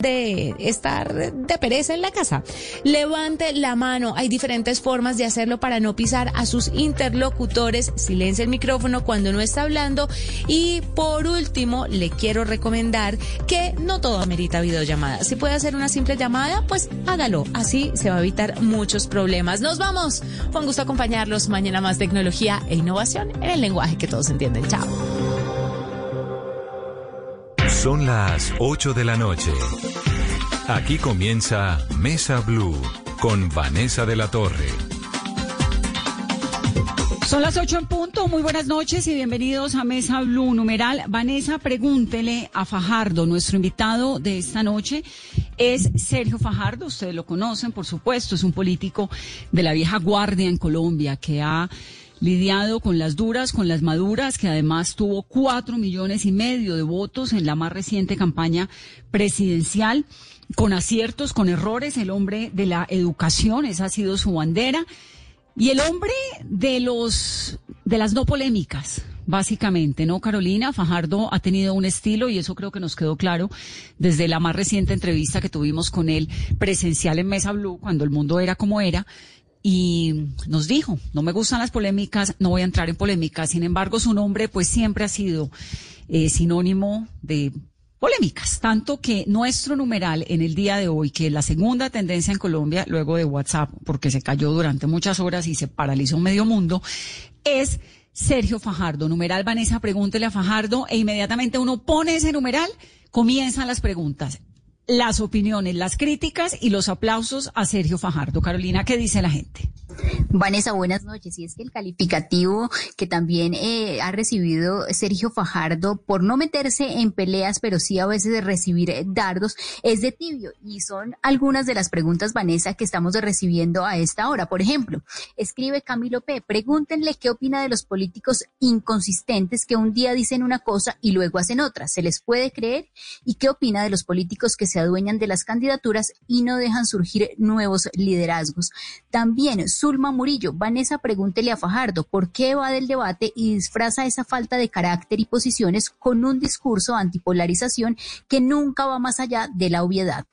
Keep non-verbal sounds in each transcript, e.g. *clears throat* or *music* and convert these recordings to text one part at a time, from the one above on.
de estar de pereza en la casa. Levante la mano. Hay diferentes formas de hacerlo para no pisar a sus interlocutores. Silencia el micrófono cuando no está hablando. Y por último, le quiero recomendar que no todo amerita videollamada. Si puede hacer una simple llamada, pues hágalo. Así se va a evitar muchos problemas. Nos vamos. Fue un gusto acompañarlos. Mañana más tecnología e innovación en el lenguaje que todos entienden. Chao. Son las 8 de la noche. Aquí comienza Mesa Blue con Vanessa de la Torre. Son las 8 en punto. Muy buenas noches y bienvenidos a Mesa Blue. Numeral Vanessa, pregúntele a Fajardo. Nuestro invitado de esta noche es Sergio Fajardo. Ustedes lo conocen, por supuesto. Es un político de la vieja guardia en Colombia que ha lidiado con las duras, con las maduras, que además tuvo cuatro millones y medio de votos en la más reciente campaña presidencial, con aciertos, con errores, el hombre de la educación, esa ha sido su bandera, y el hombre de los de las no polémicas, básicamente, ¿no, Carolina? Fajardo ha tenido un estilo y eso creo que nos quedó claro desde la más reciente entrevista que tuvimos con él presencial en Mesa Blue, cuando el mundo era como era y nos dijo, no me gustan las polémicas, no voy a entrar en polémicas. Sin embargo, su nombre pues siempre ha sido eh, sinónimo de polémicas, tanto que nuestro numeral en el día de hoy, que la segunda tendencia en Colombia, luego de WhatsApp, porque se cayó durante muchas horas y se paralizó medio mundo, es Sergio Fajardo. Numeral Vanessa, pregúntele a Fajardo e inmediatamente uno pone ese numeral, comienzan las preguntas las opiniones, las críticas y los aplausos a Sergio Fajardo. Carolina, ¿qué dice la gente? Vanessa, buenas noches. Y es que el calificativo que también eh, ha recibido Sergio Fajardo por no meterse en peleas, pero sí a veces de recibir eh, dardos, es de tibio. Y son algunas de las preguntas, Vanessa, que estamos recibiendo a esta hora. Por ejemplo, escribe Camilo P. Pregúntenle qué opina de los políticos inconsistentes que un día dicen una cosa y luego hacen otra. ¿Se les puede creer? ¿Y qué opina de los políticos que se adueñan de las candidaturas y no dejan surgir nuevos liderazgos? También Zulma Murillo, Vanessa, pregúntele a Fajardo por qué va del debate y disfraza esa falta de carácter y posiciones con un discurso antipolarización que nunca va más allá de la obviedad.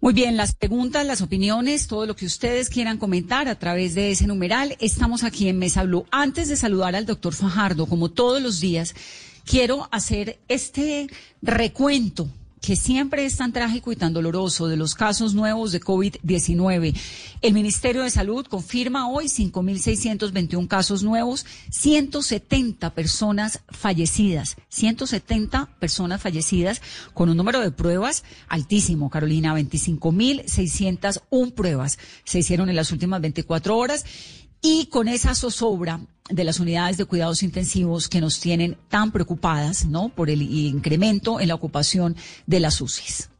Muy bien, las preguntas, las opiniones, todo lo que ustedes quieran comentar a través de ese numeral. Estamos aquí en Mesa Blue. Antes de saludar al doctor Fajardo, como todos los días, quiero hacer este recuento que siempre es tan trágico y tan doloroso de los casos nuevos de COVID-19. El Ministerio de Salud confirma hoy 5.621 casos nuevos, 170 personas fallecidas, 170 personas fallecidas con un número de pruebas altísimo, Carolina, 25.601 pruebas se hicieron en las últimas 24 horas y con esa zozobra de las unidades de cuidados intensivos que nos tienen tan preocupadas, ¿no? Por el incremento en la ocupación de las UCIs.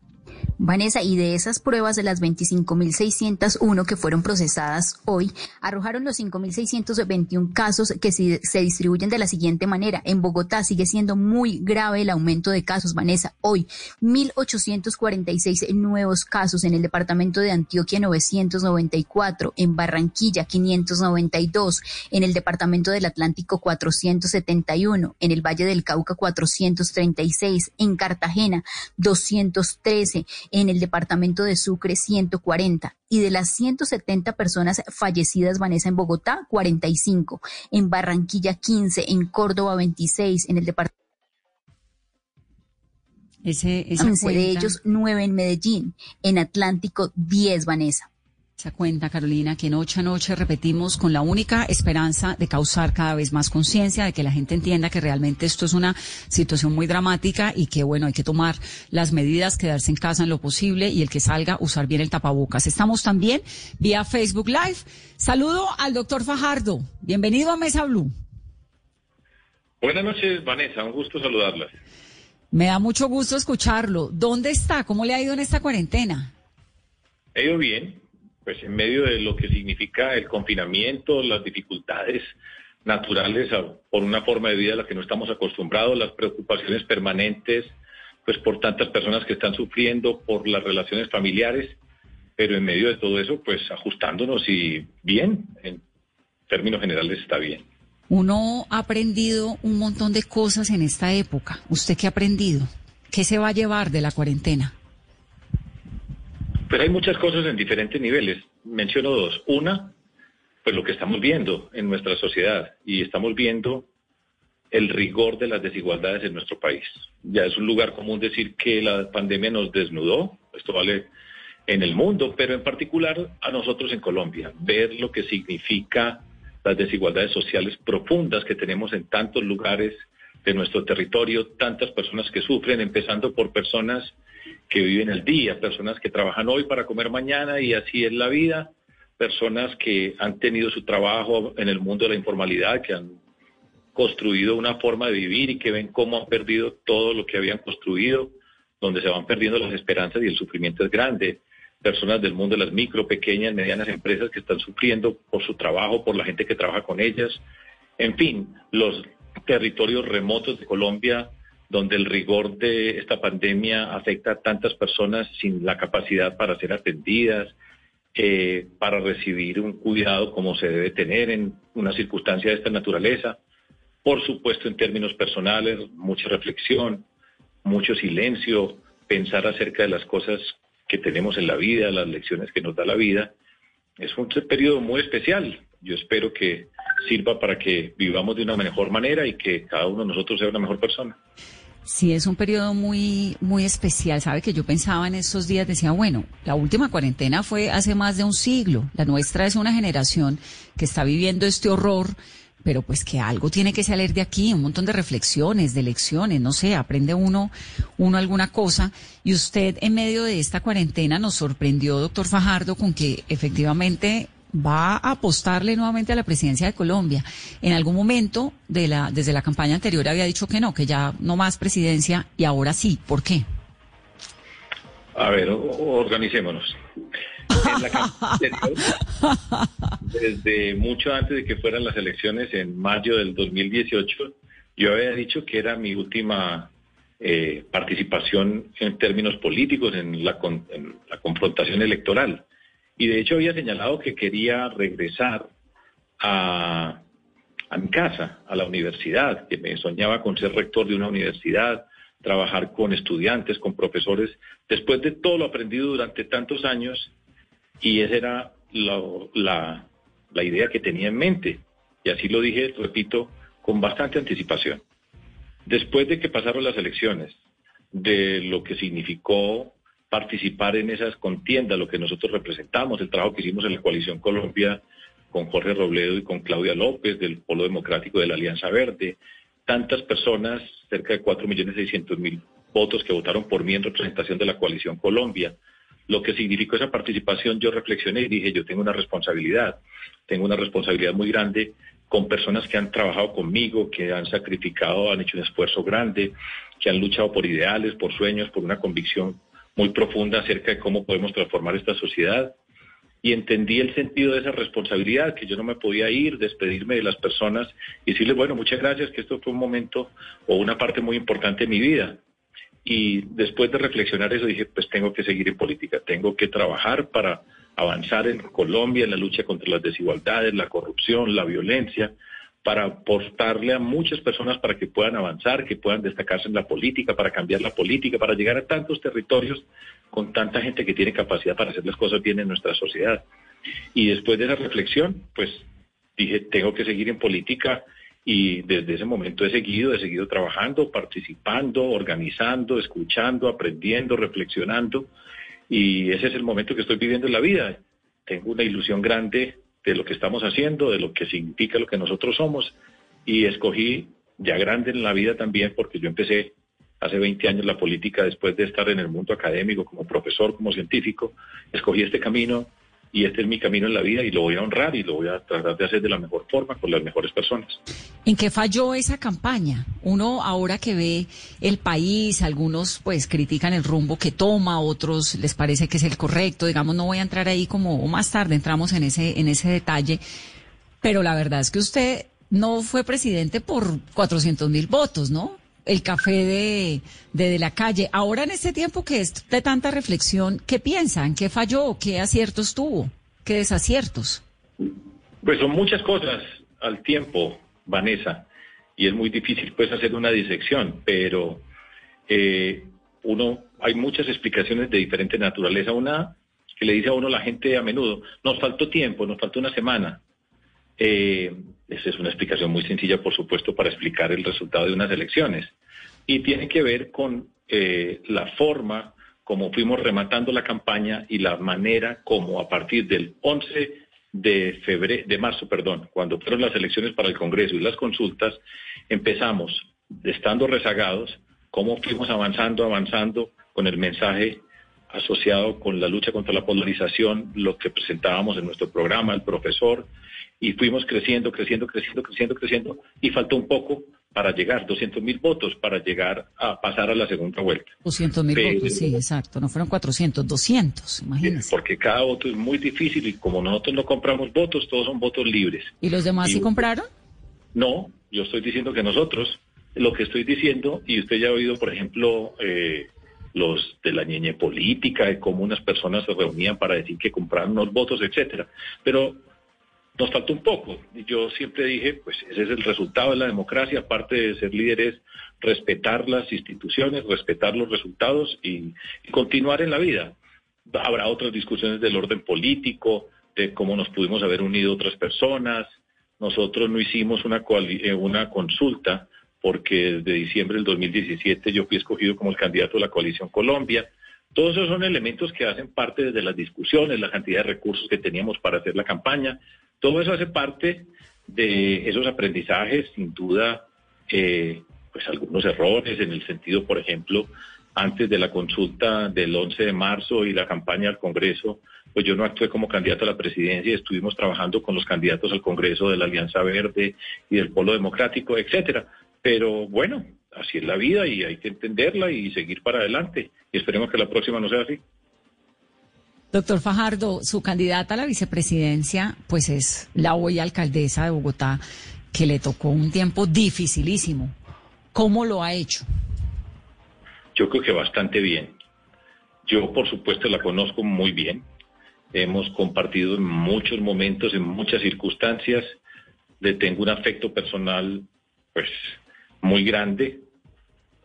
Vanessa, y de esas pruebas de las 25.601 que fueron procesadas hoy, arrojaron los 5.621 casos que se, distribuyen de la siguiente manera. En Bogotá sigue siendo muy grave el aumento de casos, Vanessa. Hoy, 1.846 nuevos casos en el departamento de Antioquia, 994, en Barranquilla, 592, en el departamento del Atlántico, 471, en el Valle del Cauca, 436, en Cartagena, 213, en el departamento de Sucre 140 y de las 170 personas fallecidas, Vanessa, en Bogotá 45, en Barranquilla 15, en Córdoba 26, en el departamento ese, 15 de ellos, 9 en Medellín, en Atlántico 10, Vanessa. Se cuenta, Carolina, que noche a noche repetimos con la única esperanza de causar cada vez más conciencia, de que la gente entienda que realmente esto es una situación muy dramática y que, bueno, hay que tomar las medidas, quedarse en casa en lo posible y el que salga, usar bien el tapabocas. Estamos también vía Facebook Live. Saludo al doctor Fajardo. Bienvenido a Mesa Blue. Buenas noches, Vanessa. Un gusto saludarlas. Me da mucho gusto escucharlo. ¿Dónde está? ¿Cómo le ha ido en esta cuarentena? He ido bien pues en medio de lo que significa el confinamiento, las dificultades naturales por una forma de vida a la que no estamos acostumbrados, las preocupaciones permanentes, pues por tantas personas que están sufriendo, por las relaciones familiares, pero en medio de todo eso, pues ajustándonos y bien, en términos generales está bien. Uno ha aprendido un montón de cosas en esta época. ¿Usted qué ha aprendido? ¿Qué se va a llevar de la cuarentena? Pero hay muchas cosas en diferentes niveles. Menciono dos. Una, pues lo que estamos viendo en nuestra sociedad y estamos viendo el rigor de las desigualdades en nuestro país. Ya es un lugar común decir que la pandemia nos desnudó, esto vale en el mundo, pero en particular a nosotros en Colombia, ver lo que significa las desigualdades sociales profundas que tenemos en tantos lugares de nuestro territorio, tantas personas que sufren, empezando por personas que viven el día, personas que trabajan hoy para comer mañana y así es la vida, personas que han tenido su trabajo en el mundo de la informalidad, que han construido una forma de vivir y que ven cómo han perdido todo lo que habían construido, donde se van perdiendo las esperanzas y el sufrimiento es grande. Personas del mundo de las micro, pequeñas, medianas empresas que están sufriendo por su trabajo, por la gente que trabaja con ellas. En fin, los territorios remotos de Colombia donde el rigor de esta pandemia afecta a tantas personas sin la capacidad para ser atendidas, eh, para recibir un cuidado como se debe tener en una circunstancia de esta naturaleza. Por supuesto, en términos personales, mucha reflexión, mucho silencio, pensar acerca de las cosas que tenemos en la vida, las lecciones que nos da la vida. Es un periodo muy especial. Yo espero que sirva para que vivamos de una mejor manera y que cada uno de nosotros sea una mejor persona. Sí, es un periodo muy, muy especial. Sabe que yo pensaba en estos días, decía, bueno, la última cuarentena fue hace más de un siglo. La nuestra es una generación que está viviendo este horror, pero pues que algo tiene que salir de aquí, un montón de reflexiones, de lecciones, no sé, aprende uno, uno alguna cosa. Y usted en medio de esta cuarentena nos sorprendió, doctor Fajardo, con que efectivamente va a apostarle nuevamente a la presidencia de Colombia. En algún momento de la, desde la campaña anterior había dicho que no, que ya no más presidencia y ahora sí. ¿Por qué? A ver, organicémonos. *laughs* desde mucho antes de que fueran las elecciones en mayo del 2018, yo había dicho que era mi última eh, participación en términos políticos en la, en la confrontación electoral. Y de hecho había señalado que quería regresar a, mi casa, a la universidad, que me soñaba con ser rector de una universidad, trabajar con estudiantes, con profesores, después de todo lo aprendido durante tantos años, y esa era la, la idea que tenía en mente. Y así lo dije, repito, con bastante anticipación. Después de que pasaron las elecciones, de lo que significó participar en esas contiendas, lo que nosotros representamos, el trabajo que hicimos en la coalición Colombia con Jorge Robledo y con Claudia López del Polo Democrático de la Alianza Verde, tantas personas, cerca de 4.600.000 votos que votaron por mí en representación de la coalición Colombia. Lo que significó esa participación, yo reflexioné y dije, yo tengo una responsabilidad, tengo una responsabilidad muy grande con personas que han trabajado conmigo, que han sacrificado, han hecho un esfuerzo grande, que han luchado por ideales, por sueños, por una convicción muy profunda acerca de cómo podemos transformar esta sociedad y entendí el sentido de esa responsabilidad, que yo no me podía ir, despedirme de las personas y decirles, bueno, muchas gracias, que esto fue un momento o una parte muy importante de mi vida. Y después de reflexionar eso dije, pues tengo que seguir en política, tengo que trabajar para avanzar en Colombia en la lucha contra las desigualdades, la corrupción, la violencia, para aportarle a muchas personas para que puedan avanzar, que puedan destacarse en la política, para cambiar la política, para llegar a tantos territorios con tanta gente que tiene capacidad para hacer las cosas bien en nuestra sociedad. Y después de esa reflexión, pues dije, tengo que seguir en política y desde ese momento he seguido, he seguido trabajando, participando, organizando, escuchando, aprendiendo, reflexionando y ese es el momento que estoy viviendo en la vida. Tengo una ilusión grande de lo que estamos haciendo, de lo que significa lo que nosotros somos. Y escogí ya grande en la vida también, porque yo empecé hace 20 años la política después de estar en el mundo académico como profesor, como científico. Escogí este camino y este es mi camino en la vida y lo voy a honrar y lo voy a tratar de hacer de la mejor forma con las mejores personas. ¿En qué falló esa campaña? Uno ahora que ve el país, algunos pues critican el rumbo que toma, otros les parece que es el correcto, digamos, no voy a entrar ahí como más tarde entramos en ese en ese detalle, pero la verdad es que usted no fue presidente por 400 mil votos, ¿no? El café de, de, la calle. Ahora en este tiempo que es de tanta reflexión, ¿qué piensan? ¿Qué falló? ¿Qué aciertos tuvo? ¿Qué desaciertos? Pues son muchas cosas al tiempo, Vanessa, y es muy difícil pues hacer una disección, pero eh, uno, hay muchas explicaciones de diferente naturaleza. Una que le dice a uno la gente a menudo, nos faltó tiempo, nos faltó una semana. Eh, esa es una explicación muy sencilla, por supuesto, para explicar el resultado de unas elecciones. Y tiene que ver con eh, la forma como fuimos rematando la campaña y la manera como a partir del 11 de febrero, de marzo, perdón, cuando fueron las elecciones para el Congreso y las consultas, empezamos estando rezagados, cómo fuimos avanzando, avanzando con el mensaje asociado con la lucha contra la polarización, lo que presentábamos en nuestro programa, el profesor, y fuimos creciendo, creciendo, creciendo, creciendo, creciendo, y faltó un poco para llegar, 200 mil votos para llegar a pasar a la segunda vuelta. 200 mil votos, sí, exacto, no fueron 400, 200, imagínense. Porque cada voto es muy difícil y como nosotros no compramos votos, todos son votos libres. ¿Y los demás sí compraron? No, yo estoy diciendo que nosotros, lo que estoy diciendo, y usted ya ha oído, por ejemplo, eh, los de la ñeñe política, de cómo unas personas se reunían para decir que compraron unos votos, etcétera. Pero nos falta un poco. Yo siempre dije, pues ese es el resultado de la democracia, aparte de ser líderes, respetar las instituciones, respetar los resultados y, continuar en la vida. Habrá otras discusiones del orden político, de cómo nos pudimos haber unido otras personas. Nosotros no hicimos una, eh, una consulta porque desde diciembre del 2017 yo fui escogido como el candidato de la coalición Colombia. Todos esos son elementos que hacen parte de las discusiones, la cantidad de recursos que teníamos para hacer la campaña. Todo eso hace parte de esos aprendizajes, sin duda, eh, pues algunos errores en el sentido, por ejemplo, antes de la consulta del 11 de marzo y la campaña al Congreso, pues yo no actué como candidato a la presidencia estuvimos trabajando con los candidatos al Congreso de la Alianza Verde y del Polo Democrático, etcétera. Pero bueno, así es la vida y hay que entenderla y seguir para adelante. Y esperemos que la próxima no sea así. Doctor Fajardo, su candidata a la vicepresidencia, pues es la hoy alcaldesa de Bogotá, que le tocó un tiempo dificilísimo. ¿Cómo lo ha hecho? Yo creo que bastante bien. Yo, por supuesto, la conozco muy bien. Hemos compartido en muchos momentos, en muchas circunstancias. Le tengo un afecto personal, pues, muy grande.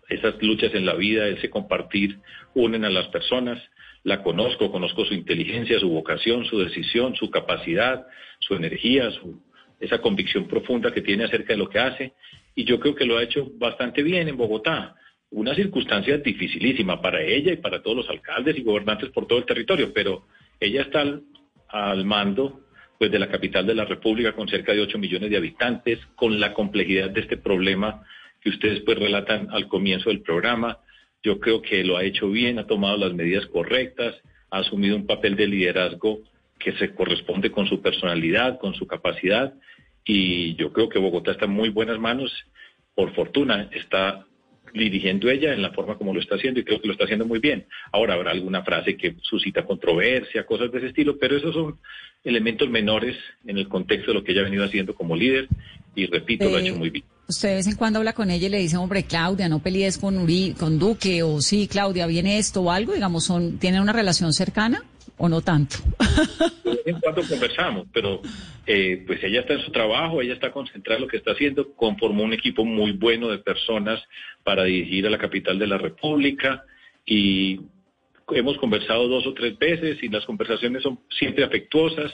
Esas luchas en la vida, ese compartir, unen a las personas la conozco, conozco su inteligencia, su vocación, su decisión, su capacidad, su energía, su, esa convicción profunda que tiene acerca de lo que hace. Y yo creo que lo ha hecho bastante bien en Bogotá. Una circunstancia dificilísima para ella y para todos los alcaldes y gobernantes por todo el territorio, pero ella está al, mando pues, de la capital de la República con cerca de 8 millones de habitantes, con la complejidad de este problema que ustedes pues relatan al comienzo del programa, yo creo que lo ha hecho bien, ha tomado las medidas correctas, ha asumido un papel de liderazgo que se corresponde con su personalidad, con su capacidad, y yo creo que Bogotá está en muy buenas manos. Por fortuna está dirigiendo ella en la forma como lo está haciendo y creo que lo está haciendo muy bien. Ahora habrá alguna frase que suscita controversia, cosas de ese estilo, pero esos son elementos menores en el contexto de lo que ella ha venido haciendo como líder y repito, lo ha hecho muy bien. Usted de vez en cuando habla con ella y le dice, hombre, Claudia, no pelees con, Uri, con Duque, o sí, Claudia, viene esto o algo, digamos, son, ¿tienen una relación cercana o no tanto? Vez en cuando conversamos, pero eh, pues ella está en su trabajo, ella está concentrada en lo que está haciendo, conformó un equipo muy bueno de personas para dirigir a la capital de la República y hemos conversado dos o tres veces y las conversaciones son siempre afectuosas,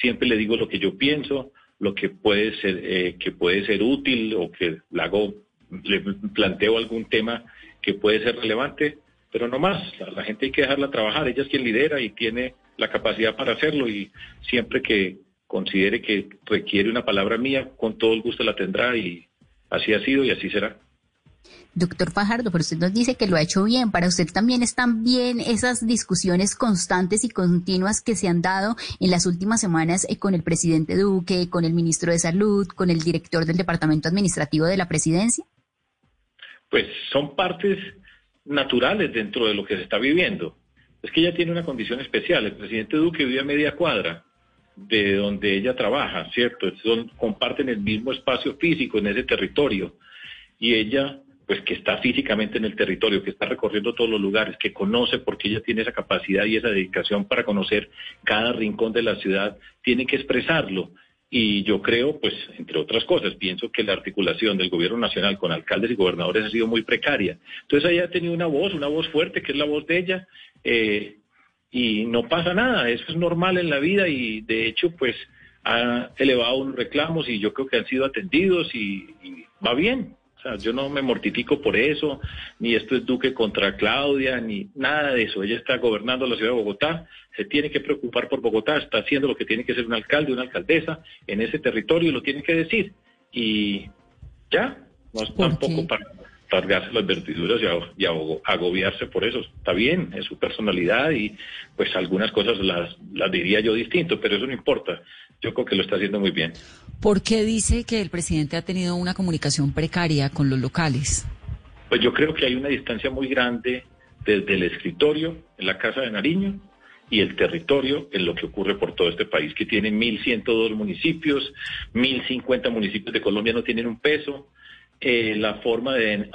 siempre le digo lo que yo pienso, lo que puede ser eh, que puede ser útil o que le hago le planteo algún tema que puede ser relevante, pero no más, la, gente hay que dejarla trabajar, ella es quien lidera y tiene la capacidad para hacerlo y siempre que considere que requiere una palabra mía, con todo el gusto la tendrá y así ha sido y así será. Doctor Fajardo, pero usted nos dice que lo ha hecho bien. Para usted también están bien esas discusiones constantes y continuas que se han dado en las últimas semanas eh, con el presidente Duque, con el ministro de Salud, con el director del Departamento Administrativo de la Presidencia. Pues son partes naturales dentro de lo que se está viviendo. Es que ella tiene una condición especial. El presidente Duque vive a media cuadra de donde ella trabaja, ¿cierto? Son, comparten el mismo espacio físico en ese territorio. Y ella pues que está físicamente en el territorio, que está recorriendo todos los lugares, que conoce porque ella tiene esa capacidad y esa dedicación para conocer cada rincón de la ciudad, tiene que expresarlo. Y yo creo, pues, entre otras cosas, pienso que la articulación del gobierno nacional con alcaldes y gobernadores ha sido muy precaria. Entonces ella ha tenido una voz, una voz fuerte, que es la voz de ella. Eh, y no pasa nada, eso es normal en la vida y de hecho pues ha elevado unos reclamos y yo creo que han sido atendidos y, va bien. Sea, yo no me mortifico por eso, ni esto es Duque contra Claudia, ni nada de eso. Ella está gobernando la ciudad de Bogotá, se tiene que preocupar por Bogotá, está haciendo lo que tiene que ser un alcalde, una alcaldesa en ese territorio, lo tiene que decir. Y ya, no es tampoco para largarse las vertiduras y, agobiarse por eso. Está bien, es su personalidad y pues algunas cosas las, las diría yo distinto, pero eso no importa. Yo creo que lo está haciendo muy bien. ¿Por qué dice que el presidente ha tenido una comunicación precaria con los locales? Pues yo creo que hay una distancia muy grande desde el escritorio en la Casa de Nariño y el territorio en lo que ocurre por todo este país, que tiene 1.102 municipios, 1.050 municipios de Colombia no tienen un peso, eh, la forma de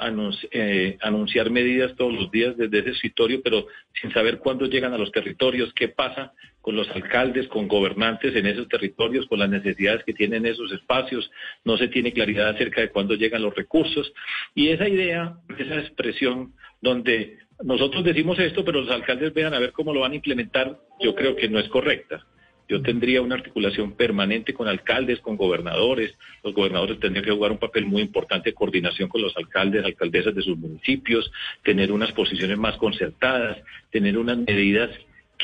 eh, anunciar medidas todos los días desde ese escritorio, pero sin saber cuándo llegan a los territorios, qué pasa con los alcaldes, con gobernantes en esos territorios, con las necesidades que tienen esos espacios, no se tiene claridad acerca de cuándo llegan los recursos. Y esa idea, esa expresión donde nosotros decimos esto, pero los alcaldes vean a ver cómo lo van a implementar, yo creo que no es correcta. Yo tendría una articulación permanente con alcaldes, con gobernadores. Los gobernadores tendrían que jugar un papel muy importante de coordinación con los alcaldes, alcaldesas de sus municipios, tener unas posiciones más concertadas, tener unas medidas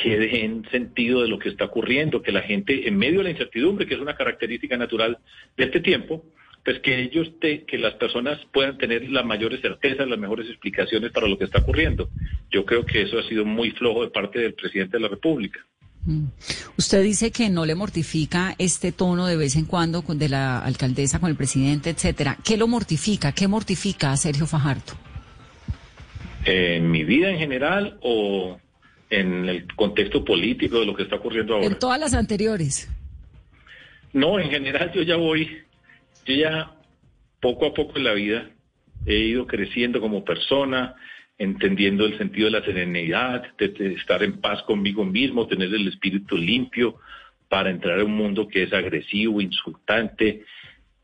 que den sentido de lo que está ocurriendo, que la gente, en medio de la incertidumbre, que es una característica natural de este tiempo, pues que ellos, te, que las personas puedan tener las mayores certezas, las mejores explicaciones para lo que está ocurriendo. Yo creo que eso ha sido muy flojo de parte del presidente de la República. Mm. Usted dice que no le mortifica este tono de vez en cuando de la alcaldesa con el presidente, etcétera. ¿Qué lo mortifica? ¿Qué mortifica a Sergio Fajardo? ¿En mi vida en general o en el contexto político de lo que está ocurriendo ahora? En todas las anteriores. No, en general yo ya voy, yo ya poco a poco en la vida he ido creciendo como persona, entendiendo el sentido de la serenidad, de, estar en paz conmigo mismo, tener el espíritu limpio para entrar a un mundo que es agresivo, insultante.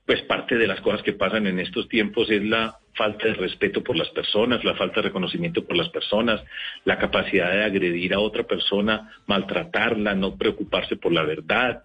Pues parte de las cosas que pasan en estos tiempos es la falta de respeto por las personas, la falta de reconocimiento por las personas, la capacidad de agredir a otra persona, maltratarla, no preocuparse por la verdad,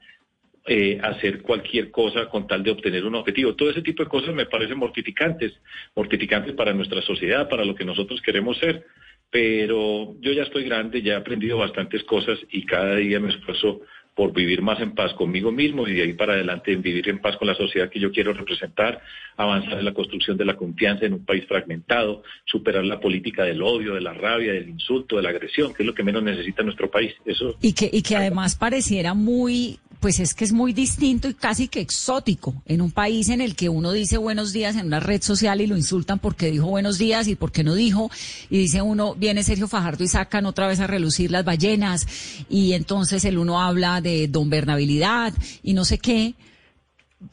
eh, hacer cualquier cosa con tal de obtener un objetivo. Todo ese tipo de cosas me parecen mortificantes, mortificantes para nuestra sociedad, para lo que nosotros queremos ser. Pero yo ya estoy grande, ya he aprendido bastantes cosas y cada día me esfuerzo por vivir más en paz conmigo mismo y de ahí para adelante en vivir en paz con la sociedad que yo quiero representar, avanzar en la construcción de la confianza en un país fragmentado, superar la política del odio, de la rabia, del insulto, de la agresión, que es lo que menos necesita nuestro país. Eso. Y que, y que además pareciera muy pues es que es muy distinto y casi que exótico en un país en el que uno dice buenos días en una red social y lo insultan porque dijo buenos días y porque no dijo y dice uno viene Sergio Fajardo y sacan otra vez a relucir las ballenas y entonces el uno habla de don Bernabilidad y no sé qué.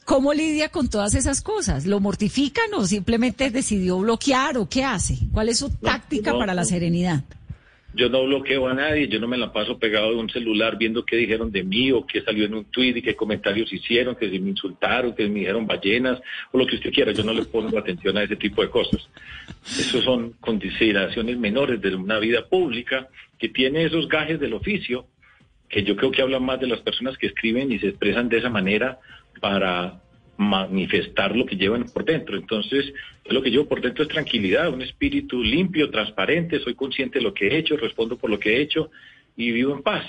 ¿Cómo lidia con todas esas cosas? ¿Lo mortifican o simplemente decidió bloquear o qué hace? ¿Cuál es su táctica para la serenidad? Yo no bloqueo a nadie, yo no me la paso pegado de un celular viendo qué dijeron de mí o qué salió en un tweet y qué comentarios hicieron, que si me insultaron, que me dijeron ballenas o lo que usted quiera. Yo no le pongo *laughs* atención a ese tipo de cosas. Eso son consideraciones menores de una vida pública que tiene esos gajes del oficio que yo creo que hablan más de las personas que escriben y se expresan de esa manera para manifestar lo que llevan por dentro. Entonces, lo que llevo por dentro es tranquilidad, un espíritu limpio, transparente, soy consciente de lo que he hecho, respondo por lo que he hecho y vivo en paz.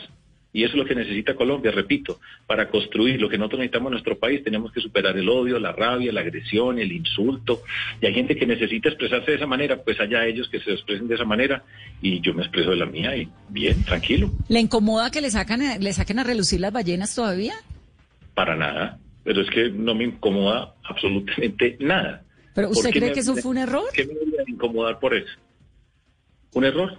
Y eso es lo que necesita Colombia, repito, para construir lo que nosotros necesitamos en nuestro país, tenemos que superar el odio, la rabia, la agresión, el insulto. Y hay gente que necesita expresarse de esa manera, pues allá ellos que se expresen de esa manera y yo me expreso de la mía y bien, tranquilo. ¿Le incomoda que le, sacan, le saquen a relucir las ballenas todavía? Para nada pero es que no me incomoda absolutamente nada. ¿Pero usted cree que eso fue un error? ¿Qué me voy a incomodar por eso? ¿Un error?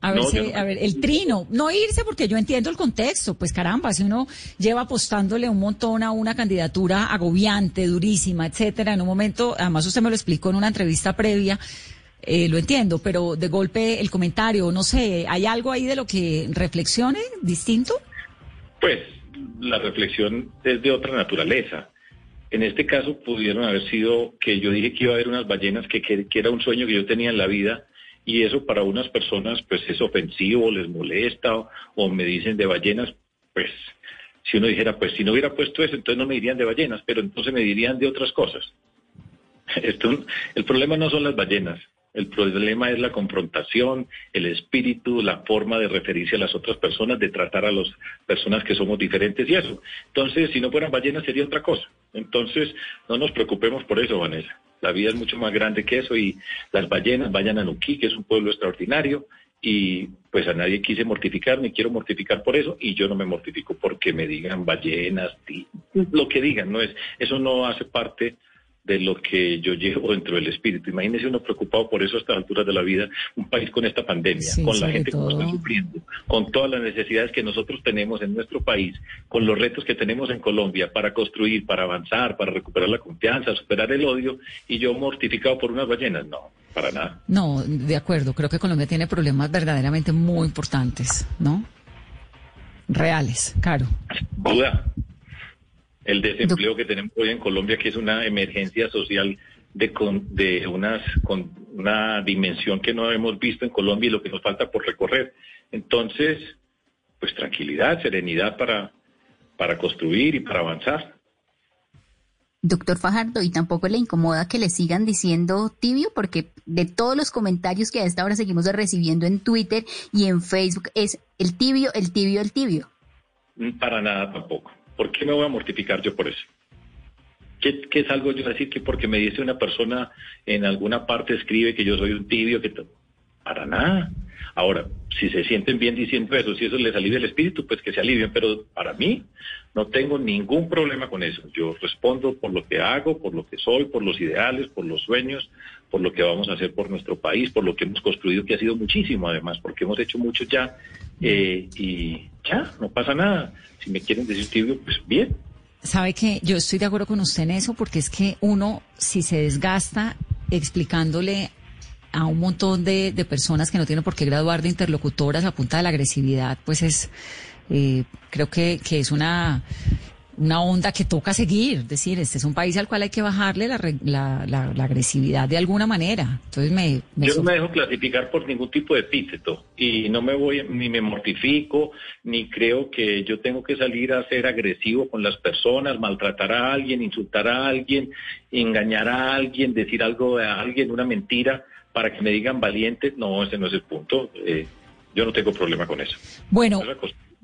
A ver, a ver, el trino, no irse porque yo entiendo el contexto, pues caramba, si uno lleva apostándole un montón a una candidatura agobiante, durísima, etcétera, en un momento, además usted me lo explicó en una entrevista previa, eh, lo entiendo, pero de golpe el comentario, no sé, ¿hay algo ahí de lo que reflexione distinto? Pues la reflexión es de otra naturaleza. En este caso pudieron haber sido que yo dije que iba a haber unas ballenas, que, que, era un sueño que yo tenía en la vida y eso para unas personas pues es ofensivo, les molesta o, me dicen de ballenas, pues si uno dijera, pues si no hubiera puesto eso, entonces no me dirían de ballenas, pero entonces me dirían de otras cosas. *laughs* El problema no son las ballenas, el problema es la confrontación, el espíritu, la forma de referirse a las otras personas, de tratar a las personas que somos diferentes y eso. Entonces, si no fueran ballenas sería otra cosa. Entonces, no nos preocupemos por eso, Vanessa. La vida es mucho más grande que eso y las ballenas vayan a Nuquí, que es un pueblo extraordinario, y pues a nadie quise mortificar, ni quiero mortificar por eso, y yo no me mortifico porque me digan ballenas, lo que digan, no es, eso no hace parte de lo que yo llevo dentro del espíritu. Imagínese uno preocupado por eso a estas alturas de la vida, un país con esta pandemia, con la gente que está sufriendo, con todas las necesidades que nosotros tenemos en nuestro país, con los retos que tenemos en Colombia para construir, para avanzar, para recuperar la confianza, superar el odio, y yo mortificado por unas ballenas, no, para nada. No, de acuerdo, creo que Colombia tiene problemas verdaderamente muy importantes, ¿no? Reales, claro. Duda el desempleo que tenemos hoy en Colombia, que es una emergencia social de, de unas, con una dimensión que no hemos visto en Colombia y lo que nos falta por recorrer. Entonces, pues tranquilidad, serenidad para, para construir y para avanzar. Doctor Fajardo, ¿y tampoco le incomoda que le sigan diciendo tibio? Porque de todos los comentarios que a esta hora seguimos recibiendo en Twitter y en Facebook es el tibio, el tibio, el tibio. Para nada tampoco. ¿Por qué me voy a mortificar yo por eso? ¿Qué, es algo yo decir que porque me dice una persona en alguna parte escribe que yo soy un tibio? que Para nada. Ahora, si se sienten bien diciendo eso, si eso les alivia el espíritu, pues que se alivien, pero para mí no tengo ningún problema con eso. Yo respondo por lo que hago, por lo que soy, por los ideales, por los sueños, por lo que vamos a hacer por nuestro país, por lo que hemos construido, que ha sido muchísimo además, porque hemos hecho mucho ya eh, y ya, no pasa nada. Si me quieren decir tibio, pues bien. Sabe que yo estoy de acuerdo con usted en eso, porque es que uno, si se desgasta explicándole a un montón de, personas que no tienen por qué graduar de interlocutoras a punta de la agresividad, pues es, eh, creo que, que es una una onda que toca seguir, es decir, este es un país al cual hay que bajarle la, la, agresividad de alguna manera. Entonces me, Yo no me dejo clasificar por ningún tipo de epíteto y no me voy, ni me mortifico, ni creo que yo tengo que salir a ser agresivo con las personas, maltratar a alguien, insultar a alguien, engañar a alguien, decir algo a alguien, una mentira, para que me digan valiente. No, ese no es el punto. Eh, yo no tengo problema con eso. Bueno.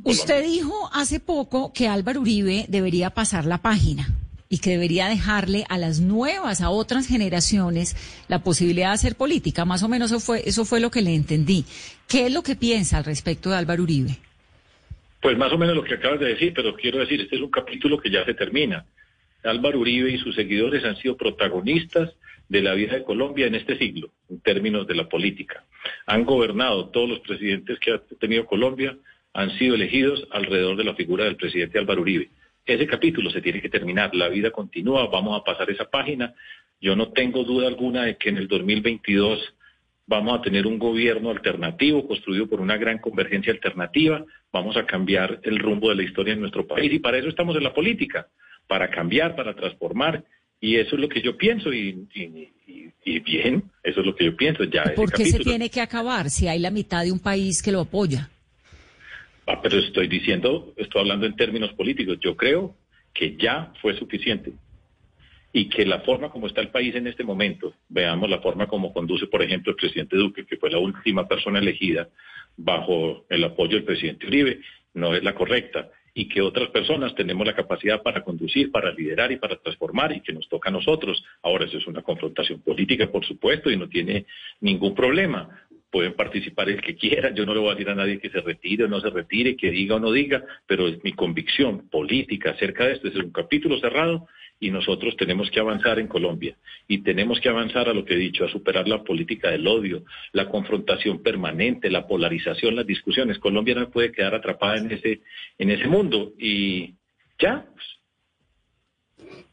Usted dijo hace poco que Álvaro Uribe debería pasar la página y que debería dejarle a las nuevas, a otras generaciones, la posibilidad de hacer política. Más o menos eso fue, eso fue lo que le entendí. ¿Qué es lo que piensa al respecto de Álvaro Uribe? Pues más o menos lo que acabas de decir, pero quiero decir, este es un capítulo que ya se termina. Álvaro Uribe y sus seguidores han sido protagonistas de la vida de Colombia en este siglo, en términos de la política. Han gobernado todos los presidentes que ha tenido Colombia, han sido elegidos alrededor de la figura del presidente Álvaro Uribe. Ese capítulo se tiene que terminar, la vida continúa, vamos a pasar esa página. Yo no tengo duda alguna de que en el 2022 vamos a tener un gobierno alternativo construido por una gran convergencia alternativa, vamos a cambiar el rumbo de la historia en nuestro país y para eso estamos en la política, para cambiar, para transformar y eso es lo que yo pienso y, bien, eso es lo que yo pienso. Ya ¿Por qué se tiene que acabar si hay la mitad de un país que lo apoya? Ah, pero estoy diciendo, estoy hablando en términos políticos. Yo creo que ya fue suficiente y que la forma como está el país en este momento, veamos la forma como conduce, por ejemplo, el presidente Duque, que fue la última persona elegida bajo el apoyo del presidente Uribe, no es la correcta y que otras personas tenemos la capacidad para conducir, para liderar y para transformar y que nos toca a nosotros. Ahora eso es una confrontación política, por supuesto, y no tiene ningún problema pueden participar el que quiera, yo no le voy a decir a nadie que se retire o no se retire, que diga o no diga, pero mi convicción política acerca de esto es un capítulo cerrado y nosotros tenemos que avanzar en Colombia y tenemos que avanzar a lo que he dicho, a superar la política del odio, la confrontación permanente, la polarización, las discusiones. Colombia no puede quedar atrapada en ese, en ese mundo y ya, pues,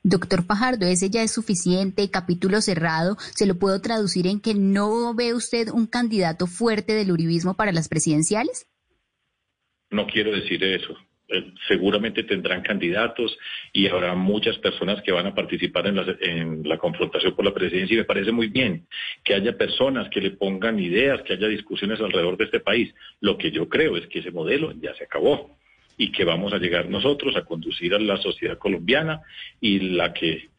Doctor Pajardo, ese ya es suficiente, capítulo cerrado. ¿Se lo puedo traducir en que no ve usted un candidato fuerte del uribismo para las presidenciales? No quiero decir eso. eh, seguramente tendrán candidatos y habrá muchas personas que van a participar en la, en la confrontación por la presidencia y me parece muy bien que haya personas que le pongan ideas, que haya discusiones alrededor de este país. Lo que yo creo es que ese modelo ya se acabó y que vamos a llegar nosotros a conducir a la sociedad colombiana y la que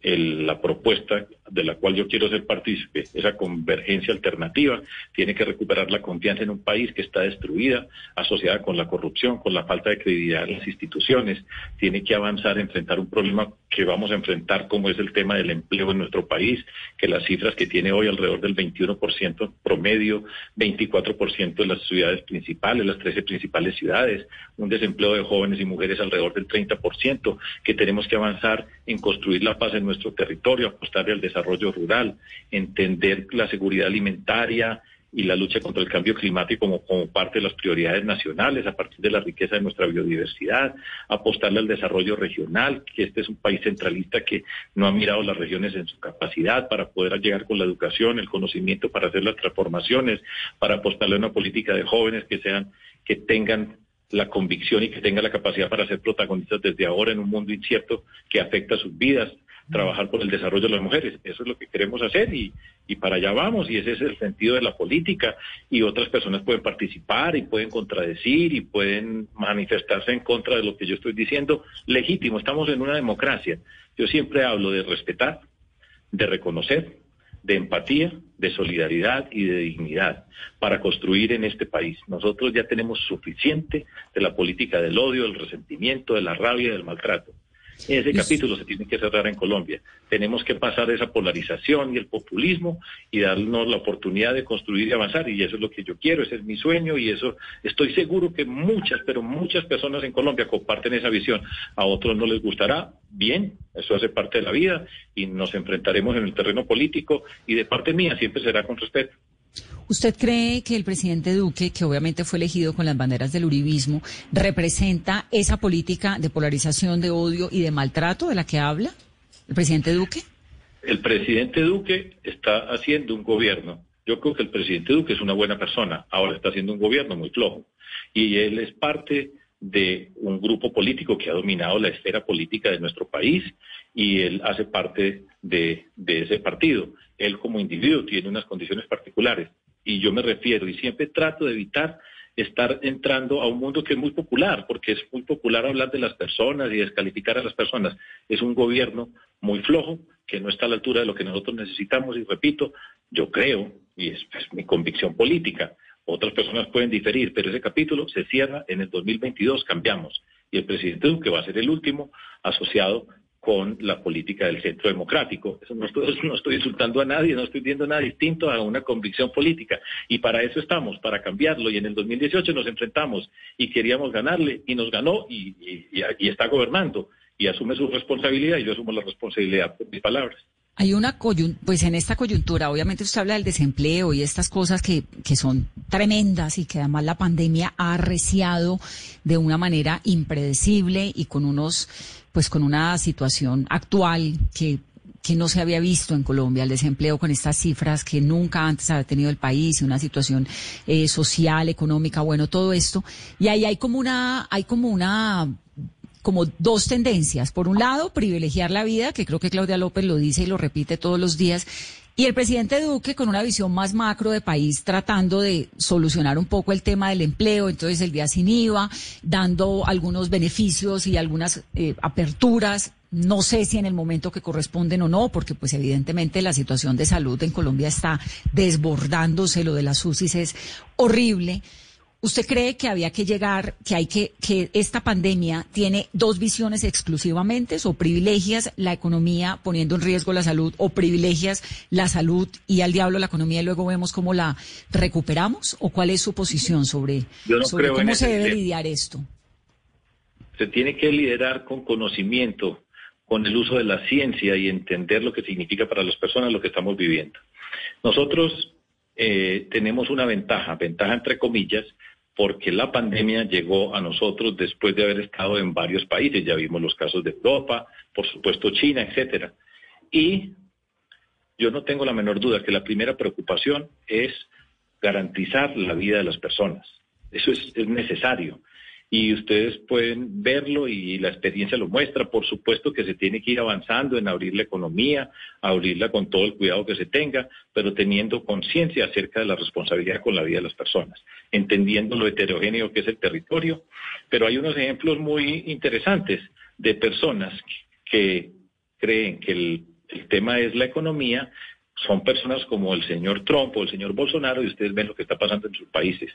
la propuesta de la cual yo quiero ser partícipe, esa convergencia alternativa, tiene que recuperar la confianza en un país que está destruida, asociada con la corrupción, con la falta de credibilidad en las instituciones, tiene que avanzar enfrentar un problema que vamos a enfrentar como es el tema del empleo en nuestro país, que las cifras que tiene hoy alrededor del 21% promedio, 24% de las ciudades principales, las 13 principales ciudades, un desempleo de jóvenes y mujeres alrededor del 30%, que tenemos que avanzar en construir la paz en nuestro territorio, apostarle al desarrollo rural, entender la seguridad alimentaria y la lucha contra el cambio climático como, como, parte de las prioridades nacionales a partir de la riqueza de nuestra biodiversidad, apostarle al desarrollo regional, que este es un país centralista que no ha mirado las regiones en su capacidad para poder llegar con la educación, el conocimiento para hacer las transformaciones, para apostarle a una política de jóvenes que sean que tengan la convicción y que tengan la capacidad para ser protagonistas desde ahora en un mundo incierto que afecta sus vidas, trabajar por el desarrollo de las mujeres. Eso es lo que queremos hacer y, y para allá vamos y ese es el sentido de la política y otras personas pueden participar y pueden contradecir y pueden manifestarse en contra de lo que yo estoy diciendo. Legítimo, estamos en una democracia. Yo siempre hablo de respetar, de reconocer, de empatía, de solidaridad y de dignidad para construir en este país. Nosotros ya tenemos suficiente de la política del odio, del resentimiento, de la rabia, del maltrato. Ese capítulo se tiene que cerrar en Colombia. Tenemos que pasar esa polarización y el populismo y darnos la oportunidad de construir y avanzar. Y eso es lo que yo quiero, ese es mi sueño y eso estoy seguro que muchas, pero muchas personas en Colombia comparten esa visión. A otros no les gustará, bien, eso hace parte de la vida y nos enfrentaremos en el terreno político y de parte mía siempre será con respeto. ¿Usted cree que el presidente Duque, que obviamente fue elegido con las banderas del uribismo, representa esa política de polarización, de odio y de maltrato de la que habla el presidente Duque? El presidente Duque está haciendo un gobierno. Yo creo que el presidente Duque es una buena persona. Ahora está haciendo un gobierno muy flojo. Y él es parte de un grupo político que ha dominado la esfera política de nuestro país y él hace parte de, ese partido él como individuo tiene unas condiciones particulares. Y yo me refiero y siempre trato de evitar estar entrando a un mundo que es muy popular, porque es muy popular hablar de las personas y descalificar a las personas. Es un gobierno muy flojo, que no está a la altura de lo que nosotros necesitamos. Y repito, yo creo, y es, mi convicción política, otras personas pueden diferir, pero ese capítulo se cierra en el 2022, cambiamos. Y el presidente Duque va a ser el último asociado con la política del centro democrático. Eso no, estoy, *laughs* no estoy insultando a nadie, no estoy viendo nada distinto a una convicción política. Y para eso estamos, para cambiarlo. Y en el 2018 nos enfrentamos y queríamos ganarle y nos ganó y, está gobernando. Y asume su responsabilidad y yo asumo la responsabilidad por mis palabras. Hay una coyuntura, pues en esta coyuntura, obviamente usted habla del desempleo y estas cosas que, que son tremendas y que además la pandemia ha arreciado de una manera impredecible y con unos, pues con una situación actual que que no se había visto en Colombia, el desempleo con estas cifras que nunca antes había tenido el país, una situación eh, social, económica, bueno, todo esto. Y ahí hay como una, hay como una como dos tendencias. Por un lado, privilegiar la vida, que creo que Claudia López lo dice y lo repite todos los días, y el presidente Duque con una visión más macro de país tratando de solucionar un poco el tema del empleo, entonces el día sin IVA, dando algunos beneficios y algunas eh, aperturas. No sé si en el momento que corresponden o no, porque pues evidentemente la situación de salud en Colombia está desbordándose, lo de las UCIs es horrible. ¿Usted cree que había que llegar, que hay que, que esta pandemia tiene dos visiones exclusivamente, o privilegias la economía poniendo en riesgo la salud, o privilegias la salud y al diablo la economía y luego vemos cómo la recuperamos? ¿O cuál es su posición sobre, cómo se debe lidiar esto? Se tiene que liderar con conocimiento, con el uso de la ciencia y entender lo que significa para las personas lo que estamos viviendo. Nosotros eh, tenemos una ventaja, ventaja entre comillas, porque la pandemia llegó a nosotros después de haber estado en varios países. Ya vimos los casos de Europa, por supuesto China, etcétera. Y yo no tengo la menor duda que la primera preocupación es garantizar la vida de las personas. Eso es, es necesario. Y ustedes pueden verlo y la experiencia lo muestra. Por supuesto que se tiene que ir avanzando en abrir la economía, abrirla con todo el cuidado que se tenga, pero teniendo conciencia acerca de la responsabilidad con la vida de las personas, entendiendo lo heterogéneo que es el territorio. Pero hay unos ejemplos muy interesantes de personas que creen que el, el tema es la economía son personas como el señor Trump o el señor Bolsonaro y ustedes ven lo que está pasando en sus países.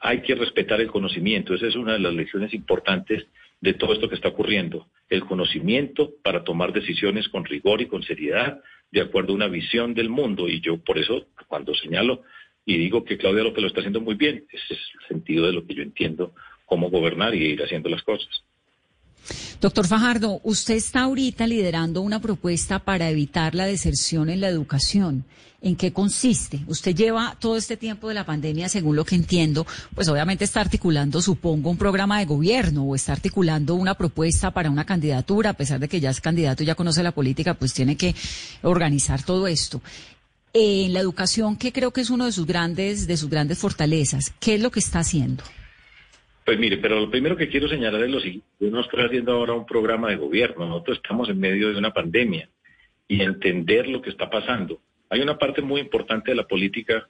Hay que respetar el conocimiento. Esa es una de las lecciones importantes de todo esto que está ocurriendo. El conocimiento para tomar decisiones con rigor y con seriedad, de acuerdo a una visión del mundo. Y yo por eso, cuando señalo y digo que Claudia López lo está haciendo muy bien, ese es el sentido de lo que yo entiendo cómo gobernar y ir haciendo las cosas. Doctor Fajardo, usted está ahorita liderando una propuesta para evitar la deserción en la educación. ¿En qué consiste? Usted lleva todo este tiempo de la pandemia, según lo que entiendo, pues obviamente está articulando, supongo, un programa de gobierno o está articulando una propuesta para una candidatura, a pesar de que ya es candidato y ya conoce la política, pues tiene que organizar todo esto. En la educación, que creo que es uno de sus grandes, de sus grandes fortalezas, ¿qué es lo que está haciendo? Pues mire, pero lo primero que quiero señalar es lo siguiente. Yo no estoy haciendo ahora un programa de gobierno. Nosotros estamos en medio de una pandemia y entender lo que está pasando. Hay una parte muy importante de la política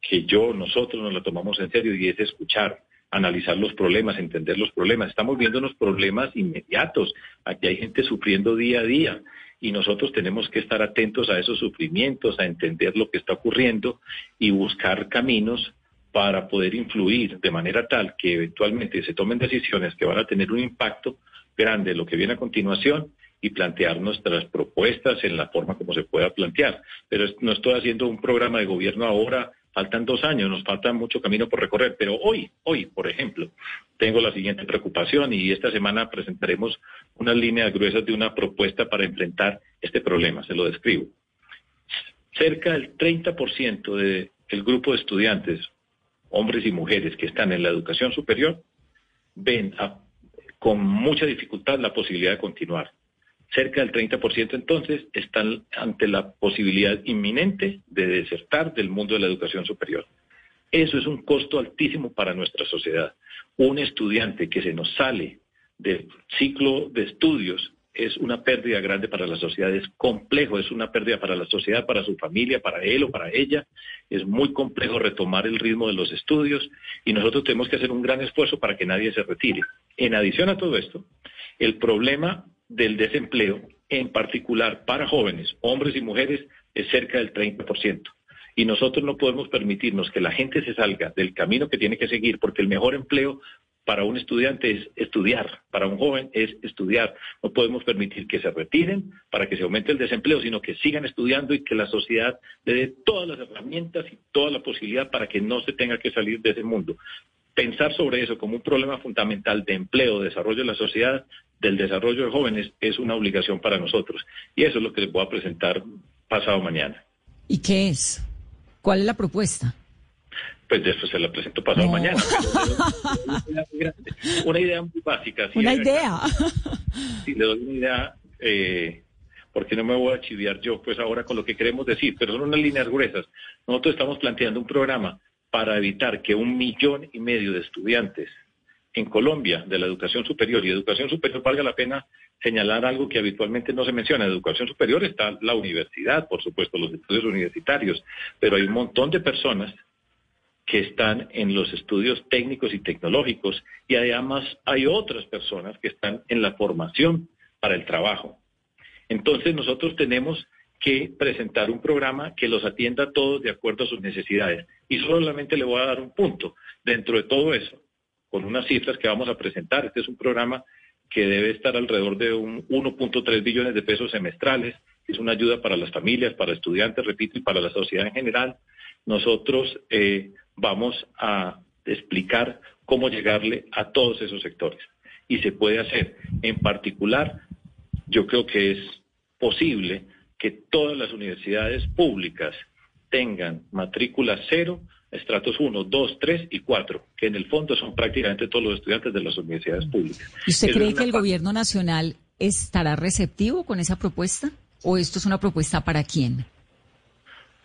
que yo, nosotros nos la tomamos en serio y es escuchar, analizar los problemas, entender los problemas. Estamos viendo unos problemas inmediatos. Aquí hay gente sufriendo día a día y nosotros tenemos que estar atentos a esos sufrimientos, a entender lo que está ocurriendo y buscar caminos para poder influir de manera tal que eventualmente se tomen decisiones que van a tener un impacto grande lo que viene a continuación y plantear nuestras propuestas en la forma como se pueda plantear. Pero no estoy haciendo un programa de gobierno ahora, faltan dos años, nos falta mucho camino por recorrer, pero hoy, hoy, por ejemplo, tengo la siguiente preocupación y esta semana presentaremos unas líneas gruesas de una propuesta para enfrentar este problema, se lo describo. Cerca del 30% del grupo de estudiantes hombres y mujeres que están en la educación superior, ven con mucha dificultad la posibilidad de continuar. Cerca del 30% entonces están ante la posibilidad inminente de desertar del mundo de la educación superior. Eso es un costo altísimo para nuestra sociedad. Un estudiante que se nos sale del ciclo de estudios es una pérdida grande para la sociedad, es complejo, es una pérdida para la sociedad, para su familia, para él o para ella. Es muy complejo retomar el ritmo de los estudios y nosotros tenemos que hacer un gran esfuerzo para que nadie se retire. En adición a todo esto, el problema del desempleo, en particular para jóvenes, hombres y mujeres, es cerca del 30%. Y nosotros no podemos permitirnos que la gente se salga del camino que tiene que seguir, porque el mejor empleo para un estudiante es estudiar, para un joven es estudiar. No podemos permitir que se retiren para que se aumente el desempleo, sino que sigan estudiando y que la sociedad le dé todas las herramientas y toda la posibilidad para que no se tenga que salir de ese mundo. Pensar sobre eso como un problema fundamental de empleo, de desarrollo de la sociedad, del desarrollo de jóvenes, es una obligación para nosotros. Y eso es lo que les voy a presentar pasado mañana. ¿Y qué es? ¿Cuál es la propuesta? Pues después se la presento pasado mañana. *laughs* una idea muy básica. una idea. *laughs* Si le doy una idea, eh, porque no me voy a chiviar yo, pues ahora con lo que queremos decir, pero son unas líneas gruesas. Nosotros estamos planteando un programa para evitar que un millón y medio de estudiantes en Colombia de la educación superior, y educación superior valga la pena señalar algo que habitualmente no se menciona. En educación superior está la universidad, por supuesto, los estudios universitarios, pero hay un montón de personas que están en los estudios técnicos y tecnológicos y además hay otras personas que están en la formación para el trabajo. Entonces nosotros tenemos que presentar un programa que los atienda a todos de acuerdo a sus necesidades. Y solamente le voy a dar un punto dentro de todo eso, con unas cifras que vamos a presentar. Este es un programa que debe estar alrededor de un 1.3 billones de pesos semestrales. Es una ayuda para las familias, para estudiantes, repito, y para la sociedad en general. Nosotros eh, vamos a explicar cómo llegarle a todos esos sectores. Y se puede hacer. En particular, yo creo que es posible que todas las universidades públicas tengan matrícula cero, estratos 1, 2, 3 y 4, que en el fondo son prácticamente todos los estudiantes de las universidades públicas. ¿Y usted cree que el gobierno nacional estará receptivo con esa propuesta? ¿O esto es una propuesta para quién?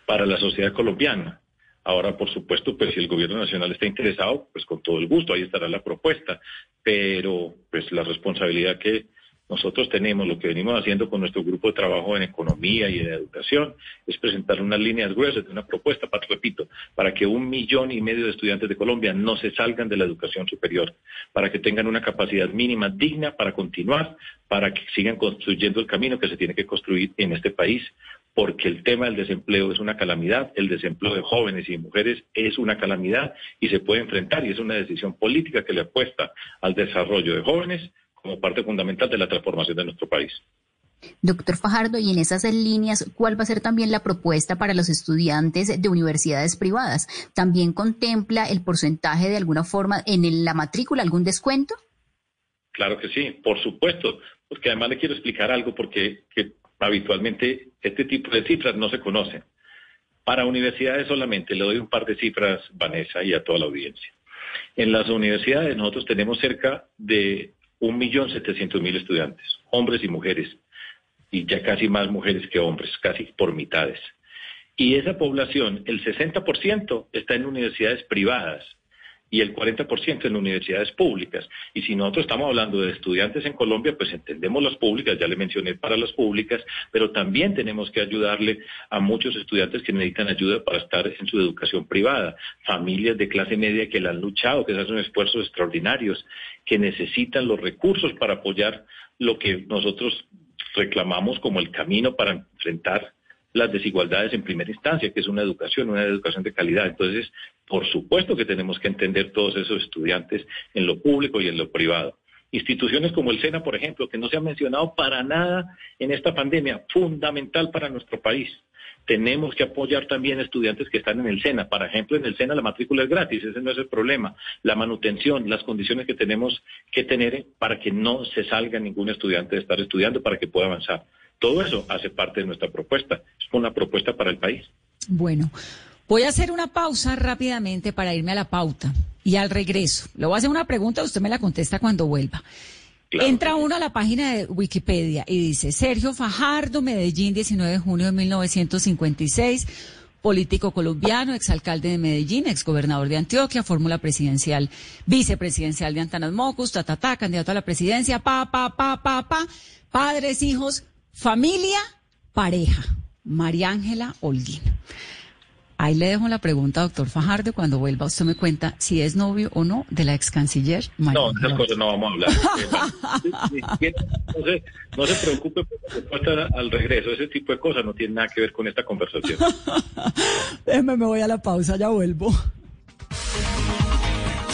Para la sociedad colombiana. Ahora, por supuesto, pues si el gobierno nacional está interesado, pues con todo el gusto, ahí estará la propuesta. pero pues la responsabilidad que nosotros tenemos, lo que venimos haciendo con nuestro grupo de trabajo en economía y en educación, es presentar unas líneas gruesas de una propuesta, para, repito, para que un millón y medio de estudiantes de Colombia no se salgan de la educación superior, para que tengan una capacidad mínima digna para continuar, para que sigan construyendo el camino que se tiene que construir en este país, porque el tema del desempleo es una calamidad, el desempleo de jóvenes y mujeres es una calamidad y se puede enfrentar y es una decisión política que le apuesta al desarrollo de jóvenes como parte fundamental de la transformación de nuestro país. Doctor Fajardo, y en esas líneas, ¿cuál va a ser también la propuesta para los estudiantes de universidades privadas? ¿También contempla el porcentaje de alguna forma en la matrícula, algún descuento? Claro que sí, por supuesto, porque además le quiero explicar algo porque habitualmente este tipo de cifras no se conocen. Para universidades solamente, le doy un par de cifras, Vanessa, y a toda la audiencia. En las universidades nosotros tenemos cerca de 1.700.000 estudiantes, hombres y mujeres, y ya casi más mujeres que hombres, casi por mitades. Y esa población, el 60% está en universidades privadas y el 40% en universidades públicas. Y si nosotros estamos hablando de estudiantes en Colombia, pues entendemos las públicas, ya le mencioné para las públicas, pero también tenemos que ayudarle a muchos estudiantes que necesitan ayuda para estar en su educación privada, familias de clase media que la han luchado, que hacen esfuerzos extraordinarios, que necesitan los recursos para apoyar lo que nosotros reclamamos como el camino para enfrentar las desigualdades en primera instancia, que es una educación, una educación de calidad. Entonces, por supuesto que tenemos que entender todos esos estudiantes en lo público y en lo privado. Instituciones como el SENA, por ejemplo, que no se ha mencionado para nada en esta pandemia, fundamental para nuestro país. Tenemos que apoyar también estudiantes que están en el SENA. Por ejemplo, en el SENA la matrícula es gratis, ese no es el problema. La manutención, las condiciones que tenemos que tener para que no se salga ningún estudiante de estar estudiando, para que pueda avanzar. Todo eso hace parte de nuestra propuesta. Es una propuesta para el país. Bueno, voy a hacer una pausa rápidamente para irme a la pauta y al regreso. Le voy a hacer una pregunta, usted me la contesta cuando vuelva. Entra uno a la página de Wikipedia y dice Sergio Fajardo, Medellín, 19 de junio de 1956, político colombiano, exalcalde de Medellín, exgobernador de Antioquia, fórmula presidencial, vicepresidencial de Antanas Mocus, ta, ta, ta, candidato a la presidencia, pa, pa, pa, pa, pa, padres, hijos, Familia, pareja. María Ángela Holguín. Ahí le dejo la pregunta, doctor Fajardo. Cuando vuelva, usted me cuenta si es novio o no de la ex canciller. María no, esas cosas no vamos a hablar. *laughs* no, se, no se preocupe por al regreso. Ese tipo de cosas no tiene nada que ver con esta conversación. *laughs* Déjeme, me voy a la pausa, ya vuelvo.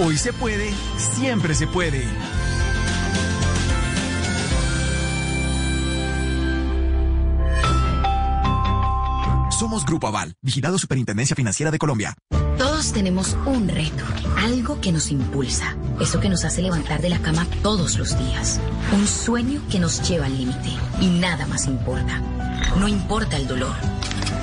Hoy se puede, siempre se puede. Somos Grupo Aval, vigilado Superintendencia Financiera de Colombia. Todos tenemos un reto, algo que nos impulsa, eso que nos hace levantar de la cama todos los días, un sueño que nos lleva al límite y nada más importa. No importa el dolor,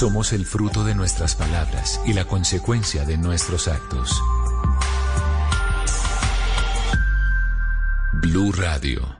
Somos el fruto de nuestras palabras y la consecuencia de nuestros actos. Blue Radio.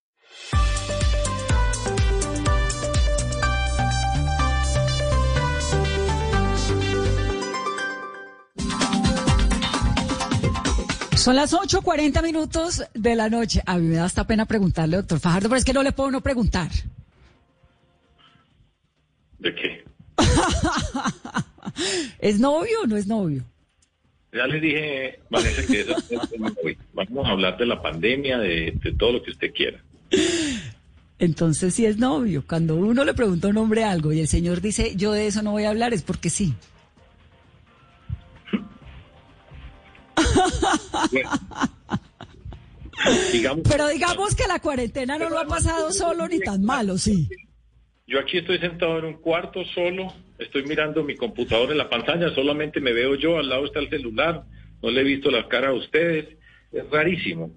Son las 8.40 minutos de la noche. A mí me da hasta pena preguntarle, doctor Fajardo, pero es que no le puedo no preguntar. ¿De qué? *laughs* ¿Es novio o no es novio? Ya le dije, Vanessa, que eso es Vamos a hablar de la pandemia, de, de todo lo que usted quiera. Entonces, si es novio, cuando uno le pregunta a un hombre algo y el señor dice, yo de eso no voy a hablar, es porque sí. *laughs* Pero digamos que la cuarentena no lo ha pasado solo ni tan malo, sí. Yo aquí estoy sentado en un cuarto solo, estoy mirando mi computador en la pantalla, solamente me veo yo, al lado está el celular, no le he visto la cara a ustedes, es rarísimo.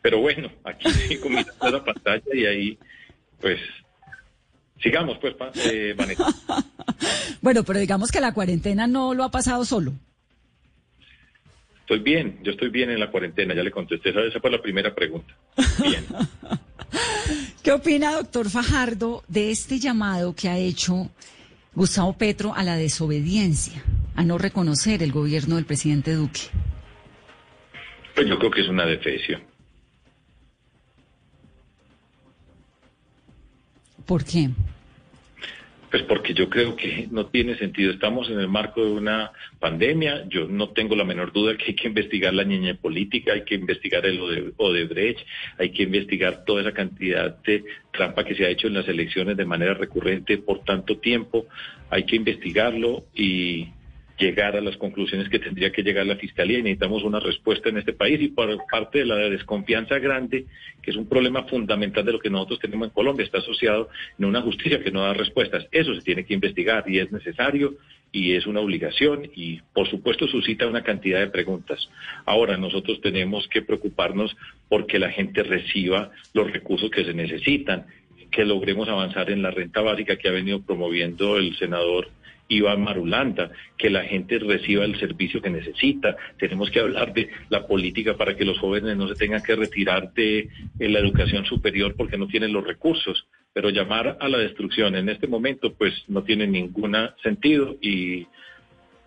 Pero bueno, aquí *laughs* sigo mirando la pantalla y ahí, pues, sigamos pues, eh, Vanessa. *laughs* bueno, pero digamos que la cuarentena no lo ha pasado solo. Estoy bien, yo estoy bien en la cuarentena, ya le contesté, esa fue la primera pregunta. Bien. *laughs* ¿Qué opina, doctor Fajardo, de este llamado que ha hecho Gustavo Petro a la desobediencia, a no reconocer el gobierno del presidente Duque? Pues yo creo que es una defesión. ¿Por qué? Pues porque yo creo que no tiene sentido. Estamos en el marco de una pandemia. Yo no tengo la menor duda que hay que investigar la niña política, hay que investigar el Odebrecht, hay que investigar toda esa cantidad de trampa que se ha hecho en las elecciones de manera recurrente por tanto tiempo. Hay que investigarlo y llegar a las conclusiones que tendría que llegar la Fiscalía y necesitamos una respuesta en este país y por parte de la desconfianza grande, que es un problema fundamental de lo que nosotros tenemos en Colombia, está asociado en una justicia que no da respuestas. Eso se tiene que investigar y es necesario y es una obligación y por supuesto suscita una cantidad de preguntas. Ahora nosotros tenemos que preocuparnos porque la gente reciba los recursos que se necesitan, que logremos avanzar en la renta básica que ha venido promoviendo el senador Iván Marulanda, que la gente reciba el servicio que necesita. Tenemos que hablar de la política para que los jóvenes no se tengan que retirar de la educación superior porque no tienen los recursos. Pero llamar a la destrucción en este momento, pues no tiene ningún sentido y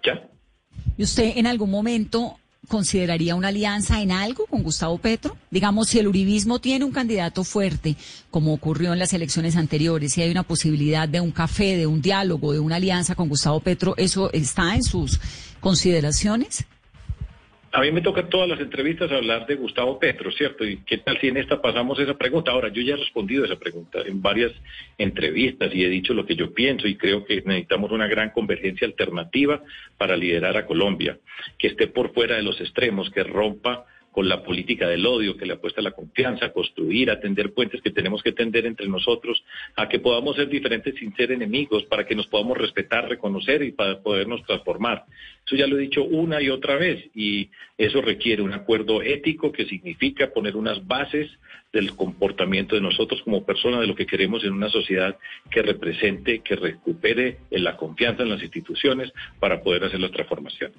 ya. ¿Y usted en algún momento consideraría una alianza en algo con Gustavo Petro? Digamos, si el uribismo tiene un candidato fuerte, como ocurrió en las elecciones anteriores, si hay una posibilidad de un café, de un diálogo, de una alianza con Gustavo Petro, ¿eso está en sus consideraciones? A mí me toca todas las entrevistas hablar de Gustavo Petro, ¿cierto? ¿Y qué tal si en esta pasamos esa pregunta? Ahora, yo ya he respondido esa pregunta en varias entrevistas y he dicho lo que yo pienso y creo que necesitamos una gran convergencia alternativa para liderar a Colombia, que esté por fuera de los extremos, que rompa con la política del odio que le apuesta la confianza, a construir, a tender puentes que tenemos que tender entre nosotros, a que podamos ser diferentes sin ser enemigos, para que nos podamos respetar, reconocer y para podernos transformar. Eso ya lo he dicho una y otra vez y eso requiere un acuerdo ético que significa poner unas bases del comportamiento de nosotros como personas, de lo que queremos en una sociedad que represente, que recupere la confianza en las instituciones para poder hacer las transformaciones.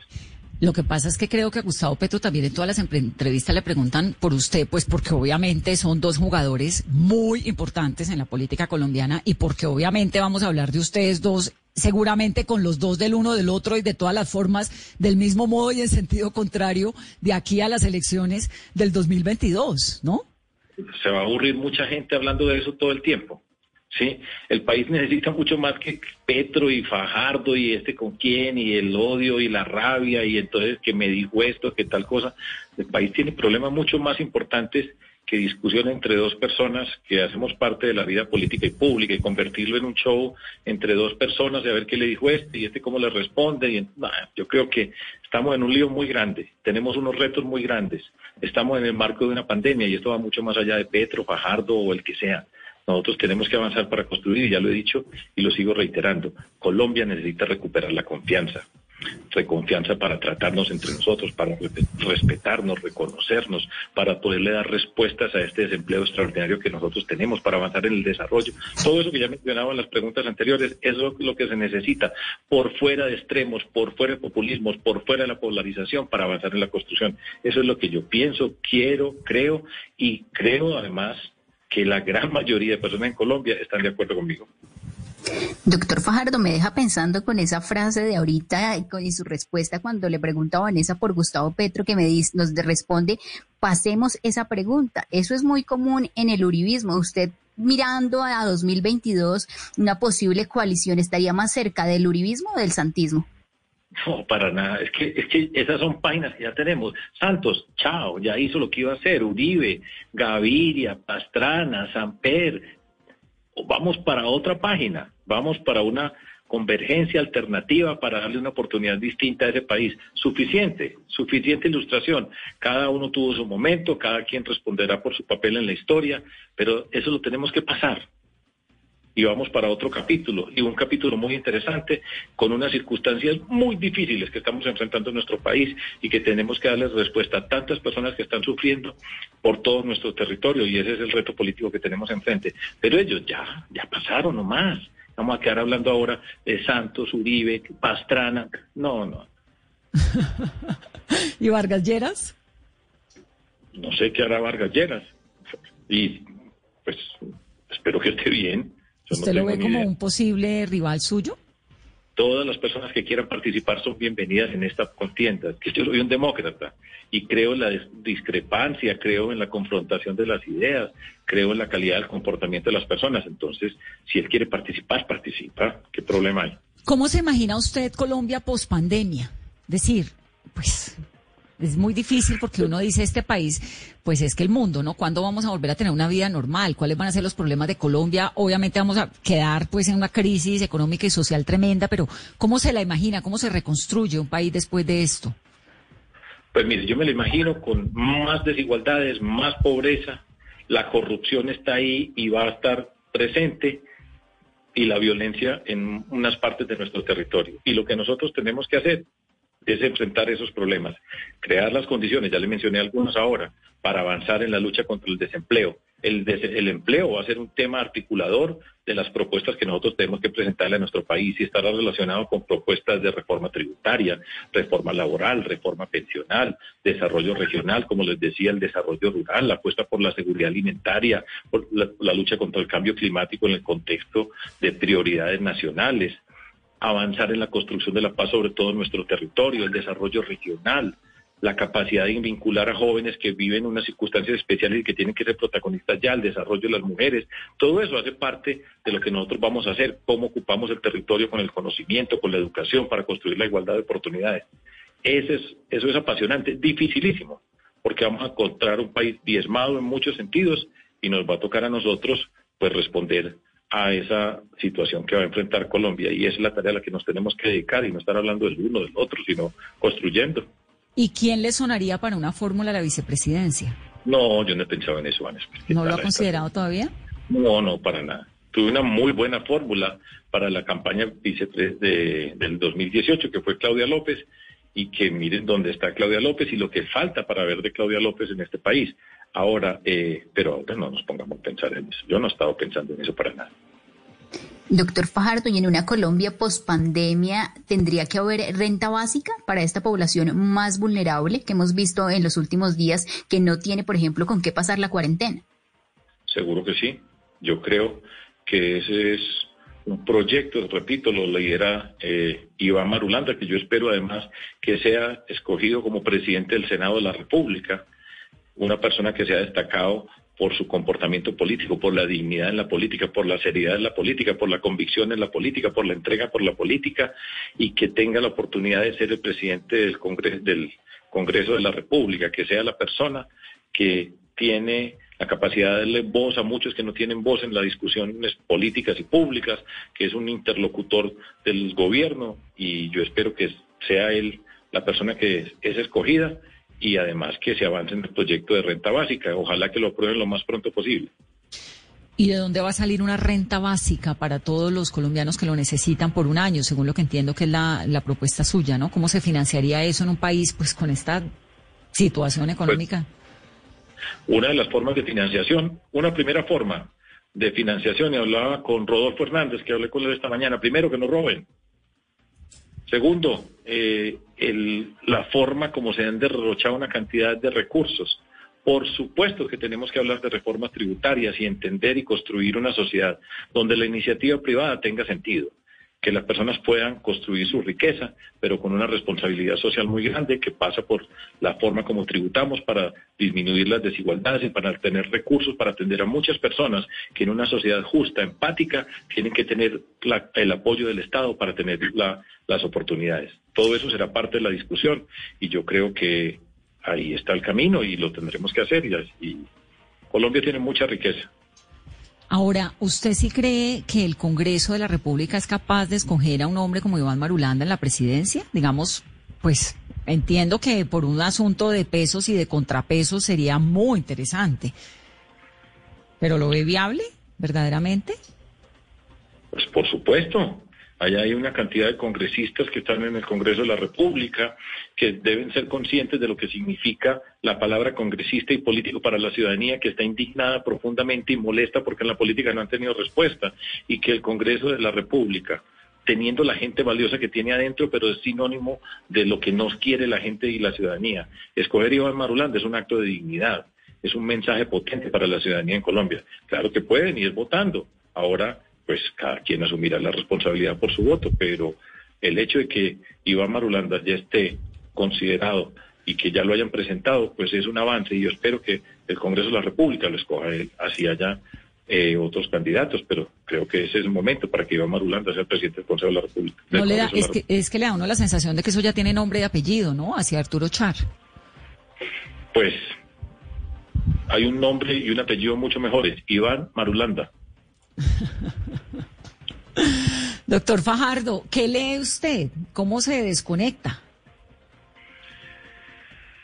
Lo que pasa es que creo que a Gustavo Petro también en todas las entrevistas le preguntan por usted, pues porque obviamente son dos jugadores muy importantes en la política colombiana y porque obviamente vamos a hablar de ustedes dos seguramente con los dos del uno del otro y de todas las formas del mismo modo y en sentido contrario de aquí a las elecciones del 2022, ¿no? Se va a aburrir mucha gente hablando de eso todo el tiempo. ¿Sí? El país necesita mucho más que Petro y Fajardo y este con quién y el odio y la rabia y entonces que me dijo esto, que tal cosa. El país tiene problemas mucho más importantes que discusión entre dos personas que hacemos parte de la vida política y pública y convertirlo en un show entre dos personas y a ver qué le dijo este y este cómo le responde. Yo creo que estamos en un lío muy grande, tenemos unos retos muy grandes, estamos en el marco de una pandemia y esto va mucho más allá de Petro, Fajardo o el que sea. Nosotros tenemos que avanzar para construir, y ya lo he dicho y lo sigo reiterando, Colombia necesita recuperar la confianza. de confianza para tratarnos entre nosotros, para respetarnos, reconocernos, para poderle dar respuestas a este desempleo extraordinario que nosotros tenemos, para avanzar en el desarrollo. Todo eso que ya mencionaba en las preguntas anteriores, es lo, lo que se necesita por fuera de extremos, por fuera de populismos, por fuera de la polarización para avanzar en la construcción. Eso es lo que yo pienso, quiero, creo y creo además que la gran mayoría de personas en Colombia están de acuerdo conmigo. Doctor Fajardo, me deja pensando con esa frase de ahorita y su respuesta cuando le pregunta a Vanessa por Gustavo Petro que me nos responde, pasemos esa pregunta. Eso es muy común en el uribismo. Usted mirando a 2022, una posible coalición estaría más cerca del uribismo o del santismo. No, para nada. Es que, es que esas son páginas que ya tenemos. Santos, chao, ya hizo lo que iba a hacer. Uribe, Gaviria, Pastrana, Samper. Vamos para otra página. Vamos para una convergencia alternativa para darle una oportunidad distinta a ese país. Suficiente, suficiente ilustración. Cada uno tuvo su momento, cada quien responderá por su papel en la historia, pero eso lo tenemos que pasar y vamos para otro capítulo, y un capítulo muy interesante, con unas circunstancias muy difíciles que estamos enfrentando en nuestro país y que tenemos que darles respuesta a tantas personas que están sufriendo por todo nuestro territorio, y ese es el reto político que tenemos enfrente. Pero ellos ya, ya pasaron nomás. Vamos a quedar hablando ahora de Santos, Uribe, Pastrana. No, no. *laughs* ¿Y Vargas Lleras? No sé qué hará Vargas Lleras. Y pues espero que esté bien. ¿Usted lo ve como un posible rival suyo? Todas las personas que quieran participar son bienvenidas en esta contienda. Yo soy un demócrata y creo en la discrepancia, creo en la confrontación de las ideas, creo en la calidad del comportamiento de las personas. Entonces, si él quiere participar, participa. ¿Qué problema hay? ¿Cómo se imagina usted Colombia post pandemia? Decir, pues es muy difícil porque uno dice este país, pues es que el mundo, ¿no? ¿Cuándo vamos a volver a tener una vida normal? ¿Cuáles van a ser los problemas de Colombia? Obviamente vamos a quedar pues en una crisis económica y social tremenda, pero ¿cómo se la imagina? ¿Cómo se reconstruye un país después de esto? Pues mire, yo me lo imagino con más desigualdades, más pobreza, la corrupción está ahí y va a estar presente y la violencia en unas partes de nuestro territorio. Y lo que nosotros tenemos que hacer es enfrentar esos problemas, crear las condiciones, ya le mencioné algunas ahora, para avanzar en la lucha contra el desempleo. El, el, empleo va a ser un tema articulador de las propuestas que nosotros tenemos que presentarle a nuestro país y estará relacionado con propuestas de reforma tributaria, reforma laboral, reforma pensional, desarrollo regional, como les decía, el desarrollo rural, la apuesta por la seguridad alimentaria, por la lucha contra el cambio climático en el contexto de prioridades nacionales, avanzar en la construcción de la paz, sobre todo en nuestro territorio, el desarrollo regional, la capacidad de vincular a jóvenes que viven unas circunstancias especiales y que tienen que ser protagonistas ya, el desarrollo de las mujeres. Todo eso hace parte de lo que nosotros vamos a hacer, cómo ocupamos el territorio con el conocimiento, con la educación, para construir la igualdad de oportunidades. Ese es, eso es apasionante, dificilísimo, porque vamos a encontrar un país diezmado en muchos sentidos y nos va a tocar a nosotros pues responder a esa situación que va a enfrentar Colombia y esa es la tarea a la que nos tenemos que dedicar y no estar hablando del uno del otro, sino construyendo. ¿Y quién le sonaría para una fórmula a la vicepresidencia? No, yo no he pensado en eso, Vanessa. ¿No lo ha considerado todavía? No, no, para nada. Tuve una muy buena fórmula para la campaña de, del 2018, que fue Claudia López, y que miren dónde está Claudia López y lo que falta para ver de Claudia López en este país. Ahora, eh, pero ahora no nos pongamos a pensar en eso. Yo no he estado pensando en eso para nada. Doctor Fajardo, y en una Colombia pospandemia, ¿tendría que haber renta básica para esta población más vulnerable que hemos visto en los últimos días que no tiene, por ejemplo, con qué pasar la cuarentena? Seguro que sí. Yo creo que ese es un proyecto, repito, lo lidera eh, Iván Marulanda, que yo espero además que sea escogido como presidente del Senado de la República una persona que se ha destacado por su comportamiento político, por la dignidad en la política, por la seriedad en la política, por la convicción en la política, por la entrega por la política y que tenga la oportunidad de ser el presidente del Congreso, del Congreso de la República, que sea la persona que tiene la capacidad de darle voz a muchos que no tienen voz en las discusiones políticas y públicas, que es un interlocutor del gobierno y yo espero que sea él la persona que es escogida y además que se avance en el proyecto de renta básica. Ojalá que lo aprueben lo más pronto posible. ¿Y de dónde va a salir una renta básica para todos los colombianos que lo necesitan por un año, según lo que entiendo que es la, la propuesta suya, ¿no? ¿Cómo se financiaría eso en un país pues con esta situación económica? una de las formas de financiación, una primera forma de financiación, y hablaba con Rodolfo Hernández, que hablé con él esta mañana, primero que no roben. Segundo, eh, el, la forma como se han derrochado una cantidad de recursos. Por supuesto que tenemos que hablar de reformas tributarias y entender y construir una sociedad donde la iniciativa privada tenga sentido que las personas puedan construir su riqueza, pero con una responsabilidad social muy grande que pasa por la forma como tributamos para disminuir las desigualdades y para tener recursos para atender a muchas personas que en una sociedad justa, empática, tienen que tener el apoyo del Estado para tener las oportunidades. Todo eso será parte de la discusión y yo creo que ahí está el camino y lo tendremos que hacer y Colombia tiene mucha riqueza. Ahora, ¿usted sí cree que el Congreso de la República es capaz de escoger a un hombre como Iván Marulanda en la presidencia? Digamos, pues entiendo que por un asunto de pesos y de contrapesos sería muy interesante. ¿Pero lo ve viable, verdaderamente? Pues por supuesto. Allá hay una cantidad de congresistas que están en el Congreso de la República, que deben ser conscientes de lo que significa la palabra congresista y político para la ciudadanía, que está indignada profundamente y molesta porque en la política no han tenido respuesta, y que el Congreso de la República, teniendo la gente valiosa que tiene adentro, pero es sinónimo de lo que nos quiere la gente y la ciudadanía. Escoger Iván Marulanda es un acto de dignidad, es un mensaje potente para la ciudadanía en Colombia. Claro que pueden ir votando. Ahora pues cada quien asumirá la responsabilidad por su voto, pero el hecho de que Iván Marulanda ya esté considerado y que ya lo hayan presentado, pues es un avance y yo espero que el Congreso de la República lo escoja él, así haya eh, otros candidatos, pero creo que ese es el momento para que Iván Marulanda sea el presidente del Consejo de la República. No le da, es, que, es que le da uno la sensación de que eso ya tiene nombre y apellido, ¿no? Hacia Arturo Char. Pues hay un nombre y un apellido mucho mejores, Iván Marulanda. *laughs* Doctor Fajardo, ¿qué lee usted? ¿Cómo se desconecta?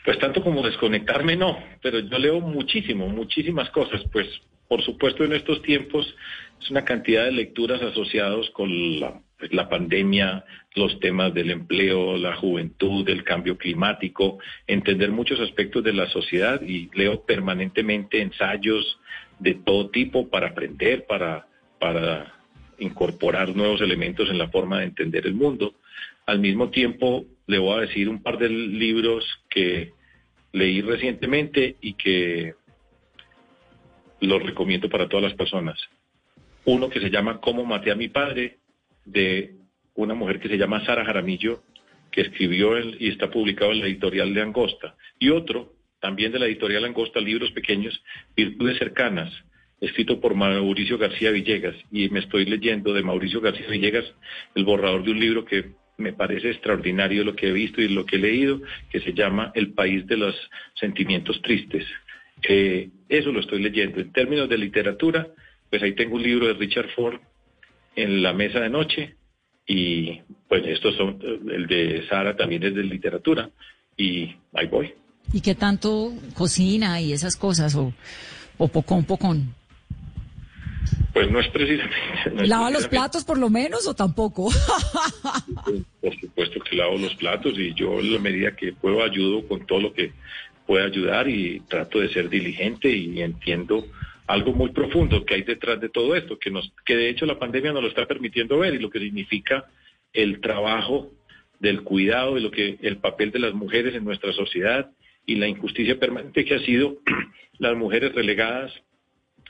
Pues tanto como desconectarme no, pero yo leo muchísimo, muchísimas cosas. Pues por supuesto en estos tiempos es una cantidad de lecturas asociados con la, pues, la pandemia, los temas del empleo, la juventud, el cambio climático, entender muchos aspectos de la sociedad y leo permanentemente ensayos, de todo tipo para aprender, para, para incorporar nuevos elementos en la forma de entender el mundo. Al mismo tiempo, le voy a decir un par de libros que leí recientemente y que los recomiendo para todas las personas. Uno que se llama Cómo maté a mi padre, de una mujer que se llama Sara Jaramillo, que escribió y está publicado en la editorial de Angosta. Y otro también de la editorial Angosta, libros pequeños, Virtudes Cercanas, escrito por Mauricio García Villegas. Y me estoy leyendo de Mauricio García Villegas el borrador de un libro que me parece extraordinario lo que he visto y lo que he leído, que se llama El País de los Sentimientos Tristes. Eh, eso lo estoy leyendo. En términos de literatura, pues ahí tengo un libro de Richard Ford en la mesa de noche y pues estos son, el de Sara también es de literatura y ahí voy. ¿Y qué tanto cocina y esas cosas? ¿O, o pocón, pocón? Pues no es precisamente. ¿Lava los platos por lo menos o tampoco? por supuesto que lavo los platos y yo en la medida que puedo ayudo con todo lo que pueda ayudar y trato de ser diligente y entiendo algo muy profundo que hay detrás de todo esto, que, nos, que de hecho la pandemia nos lo está permitiendo ver y lo que significa el trabajo del cuidado y lo que el papel de las mujeres en nuestra sociedad y la injusticia permanente que ha sido *clears throat* las mujeres relegadas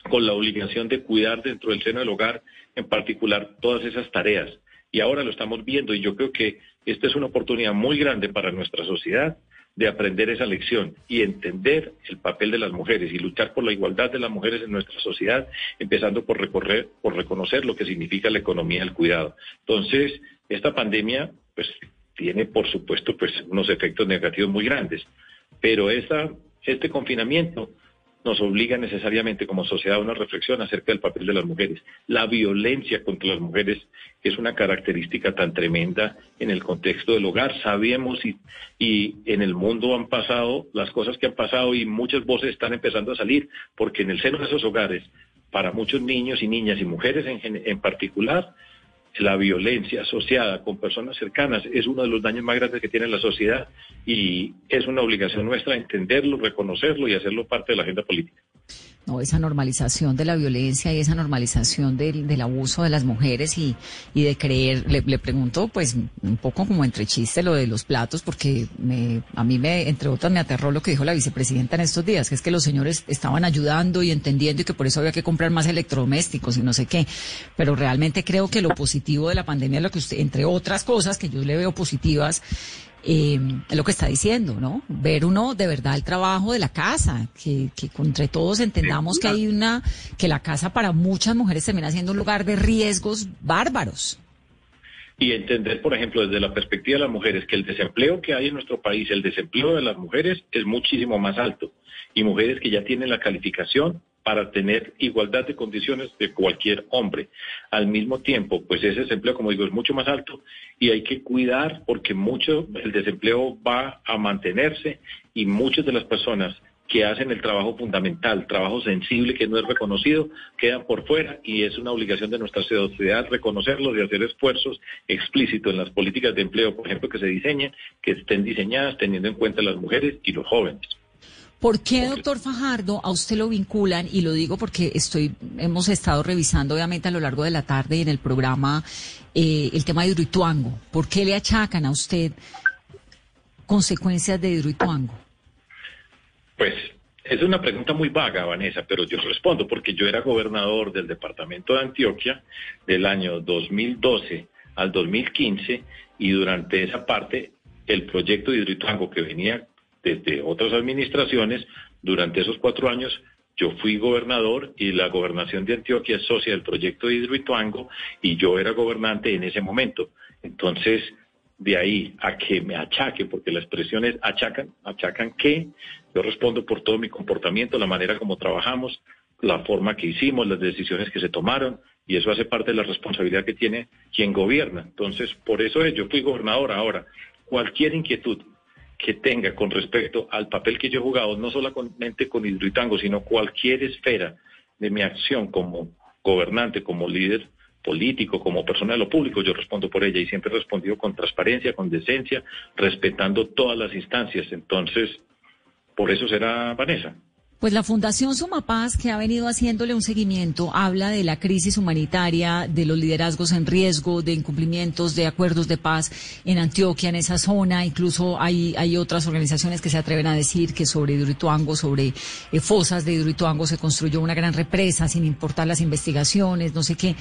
con la obligación de cuidar dentro del seno del hogar, en particular todas esas tareas. Y ahora lo estamos viendo y yo creo que esta es una oportunidad muy grande para nuestra sociedad de aprender esa lección y entender el papel de las mujeres y luchar por la igualdad de las mujeres en nuestra sociedad, empezando por recorrer, por reconocer lo que significa la economía del cuidado. Entonces, esta pandemia, pues, tiene, por supuesto, pues, unos efectos negativos muy grandes pero este confinamiento nos obliga necesariamente como sociedad a una reflexión acerca del papel de las mujeres. La violencia contra las mujeres es una característica tan tremenda en el contexto del hogar. Sabemos y, y en el mundo han pasado las cosas que han pasado y muchas voces están empezando a salir porque en el seno de esos hogares para muchos niños y niñas y mujeres en, en particular, la violencia asociada con personas cercanas es uno de los daños más grandes que tiene la sociedad y es una obligación nuestra entenderlo, reconocerlo y hacerlo parte de la agenda política. No, esa normalización de la violencia y esa normalización del, del abuso de las mujeres y, y de creer, le, le, pregunto pues un poco como entre chiste lo de los platos, porque me, a mí me, entre otras, me aterró lo que dijo la vicepresidenta en estos días, que es que los señores estaban ayudando y entendiendo y que por eso había que comprar más electrodomésticos y no sé qué. Pero realmente creo que lo positivo de la pandemia, lo que usted, entre otras cosas que yo le veo positivas, eh, lo que está diciendo, ¿no? Ver uno de verdad el trabajo de la casa, que, que entre todos entendamos que hay una, que la casa para muchas mujeres termina siendo un lugar de riesgos bárbaros. Y entender, por ejemplo, desde la perspectiva de las mujeres, que el desempleo que hay en nuestro país, el desempleo de las mujeres es muchísimo más alto. Y mujeres que ya tienen la calificación para tener igualdad de condiciones de cualquier hombre. Al mismo tiempo, pues ese desempleo, como digo, es mucho más alto y hay que cuidar porque mucho el desempleo va a mantenerse y muchas de las personas que hacen el trabajo fundamental, trabajo sensible que no es reconocido, quedan por fuera y es una obligación de nuestra sociedad reconocerlos y hacer esfuerzos explícitos en las políticas de empleo, por ejemplo, que se diseñen, que estén diseñadas teniendo en cuenta las mujeres y los jóvenes. ¿Por qué, doctor Fajardo, a usted lo vinculan? Y lo digo porque estoy, hemos estado revisando, obviamente, a lo largo de la tarde y en el programa eh, el tema de Hidroituango. ¿Por qué le achacan a usted consecuencias de Hidroituango? Pues es una pregunta muy vaga, Vanessa, pero yo respondo porque yo era gobernador del departamento de Antioquia del año 2012 al 2015 y durante esa parte el proyecto de Hidroituango que venía desde otras administraciones, durante esos cuatro años yo fui gobernador y la gobernación de Antioquia es socia del proyecto de Hidroituango y yo era gobernante en ese momento. Entonces, de ahí a que me achaque, porque la expresión es achacan, achacan que yo respondo por todo mi comportamiento, la manera como trabajamos, la forma que hicimos, las decisiones que se tomaron, y eso hace parte de la responsabilidad que tiene quien gobierna. Entonces, por eso es, yo fui gobernador ahora. Cualquier inquietud que tenga con respecto al papel que yo he jugado, no solamente con Hidroitango, sino cualquier esfera de mi acción como gobernante, como líder político, como persona de lo público, yo respondo por ella y siempre he respondido con transparencia, con decencia, respetando todas las instancias. Entonces, por eso será Vanessa. Pues la Fundación Sumapaz, que ha venido haciéndole un seguimiento, habla de la crisis humanitaria, de los liderazgos en riesgo, de incumplimientos de acuerdos de paz en Antioquia, en esa zona. Incluso hay, hay otras organizaciones que se atreven a decir que sobre Hidroituango, sobre eh, fosas de Hidroituango, se construyó una gran represa sin importar las investigaciones, no sé qué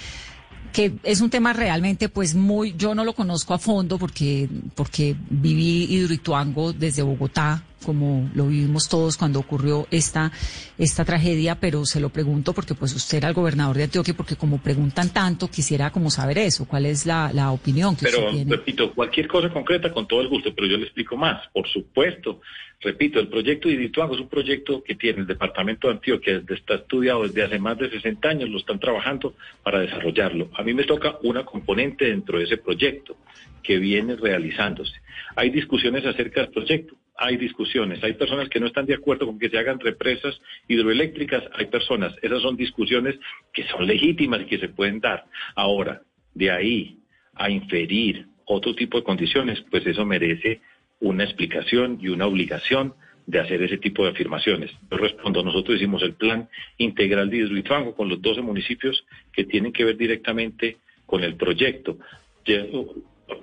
que es un tema realmente pues muy, yo no lo conozco a fondo porque, porque viví Hidroituango desde Bogotá, como lo vivimos todos cuando ocurrió esta, esta tragedia, pero se lo pregunto porque pues usted era el gobernador de Antioquia, porque como preguntan tanto, quisiera como saber eso, cuál es la, la opinión que pero, usted tiene. repito, cualquier cosa concreta con todo el gusto, pero yo le explico más. Por supuesto, repito, el proyecto de Hidroituango es un proyecto que tiene el departamento de Antioquia, está estudiado desde hace más de 60 años, lo están trabajando para desarrollarlo. A mí me toca una componente dentro de ese proyecto que viene realizándose. Hay discusiones acerca del proyecto, hay discusiones, hay personas que no están de acuerdo con que se hagan represas hidroeléctricas, hay personas, esas son discusiones que son legítimas y que se pueden dar. Ahora, de ahí a inferir otro tipo de condiciones, pues eso merece una explicación y una obligación de hacer ese tipo de afirmaciones. Yo respondo, nosotros hicimos el plan integral de Hidroituango con los 12 municipios que tienen que ver directamente con el proyecto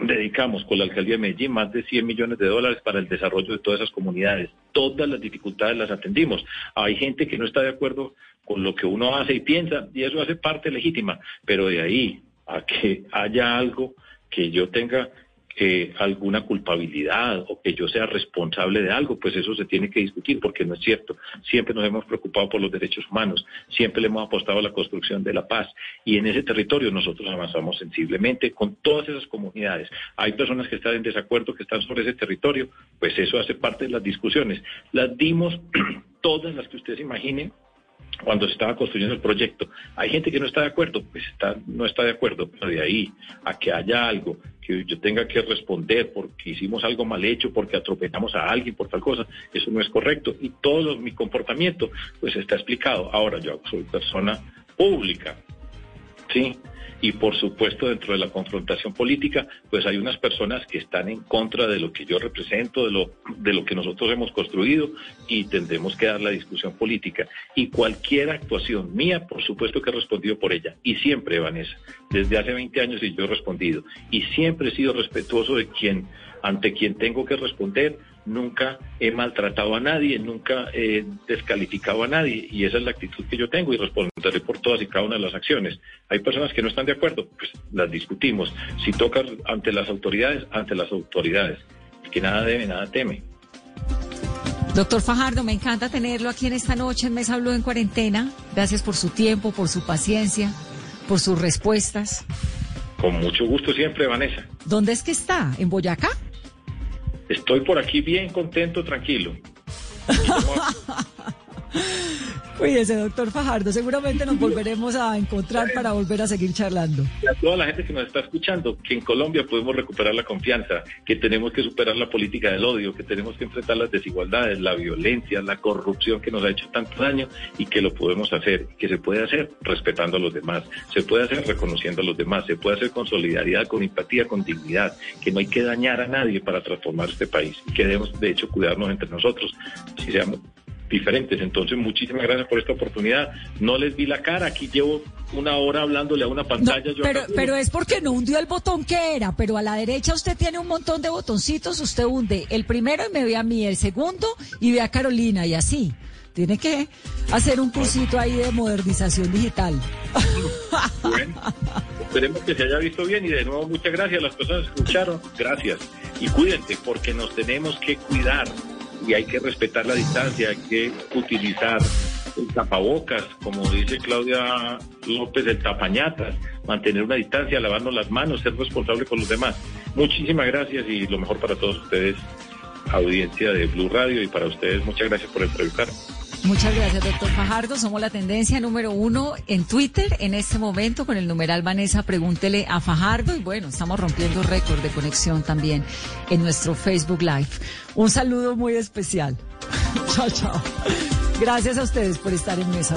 dedicamos con la alcaldía de Medellín más de 100 millones de dólares para el desarrollo de todas esas comunidades. Todas las dificultades las atendimos. Hay gente que no está de acuerdo con lo que uno hace y piensa, y eso hace parte legítima, pero de ahí a que haya algo que yo tenga que alguna culpabilidad o que yo sea responsable de algo, pues eso se tiene que discutir porque no es cierto. Siempre nos hemos preocupado por los derechos humanos, siempre le hemos apostado a la construcción de la paz y en ese territorio nosotros avanzamos sensiblemente con todas esas comunidades. Hay personas que están en desacuerdo, que están sobre ese territorio, pues eso hace parte de las discusiones. Las dimos *clears throat* todas las que ustedes imaginen cuando se estaba construyendo el proyecto. Hay gente que no está de acuerdo, pues está, no está de acuerdo, pero de ahí a que haya algo que yo tenga que responder porque hicimos algo mal hecho, porque atropellamos a alguien por tal cosa, eso no es correcto. Y todo mi comportamiento, pues está explicado. Ahora yo soy persona pública. ¿Sí? Y por supuesto dentro de la confrontación política, pues hay unas personas que están en contra de lo que yo represento, de lo, de lo que nosotros hemos construido y tendremos que dar la discusión política. Y cualquier actuación mía, por supuesto que he respondido por ella. Y siempre, Vanessa, desde hace 20 años y yo he respondido. Y siempre he sido respetuoso de quien, ante quien tengo que responder nunca he maltratado a nadie, nunca he descalificado a nadie y esa es la actitud que yo tengo y responderé por todas y cada una de las acciones. Hay personas que no están de acuerdo, pues las discutimos. Si toca ante las autoridades, ante las autoridades. Que nada debe, nada teme. Doctor Fajardo, me encanta tenerlo aquí en esta noche en Mesa Blue en cuarentena. Gracias por su tiempo, por su paciencia, por sus respuestas. Con mucho gusto siempre, Vanessa. ¿Dónde es que está? ¿En Boyacá? Estoy por aquí bien contento, tranquilo. *laughs* Cuídese, doctor Fajardo. Seguramente nos volveremos a encontrar para volver a seguir charlando. a toda la gente que nos está escuchando, que en Colombia podemos recuperar la confianza, que tenemos que superar la política del odio, que tenemos que enfrentar las desigualdades, la violencia, la corrupción que nos ha hecho tanto daño y que lo podemos hacer, que se puede hacer respetando a los demás, se puede hacer reconociendo a los demás, se puede hacer con solidaridad, con empatía, con dignidad, que no hay que dañar a nadie para transformar este país y que debemos de hecho cuidarnos entre nosotros, si seamos diferentes. Entonces, muchísimas gracias por esta oportunidad. No les vi la cara, aquí llevo una hora hablándole a una pantalla. pero, pero es porque no hundió el botón que era, pero a la derecha usted tiene un montón de botoncitos, usted hunde el primero y me ve a mí, el segundo y ve a Carolina y así. Tiene que hacer un cursito ahí de modernización digital. Bueno, esperemos que se haya visto bien y de nuevo muchas gracias a las personas que escucharon. Gracias. Y cuídense porque nos tenemos que cuidar y hay que respetar la distancia, hay que utilizar el tapabocas, como dice Claudia López, el tapañatas, mantener una distancia, lavarnos las manos, ser responsable con los demás. Muchísimas gracias y lo mejor para todos ustedes, audiencia de Blue Radio y para ustedes, muchas gracias por entrevistar. Muchas gracias, doctor Fajardo. Somos la tendencia número uno en Twitter en este momento con el numeral Vanessa. Pregúntele a Fajardo. Y bueno, estamos rompiendo récord de conexión también en nuestro Facebook Live. Un saludo muy especial. *laughs* chao, chao. Gracias a ustedes por estar en Mesa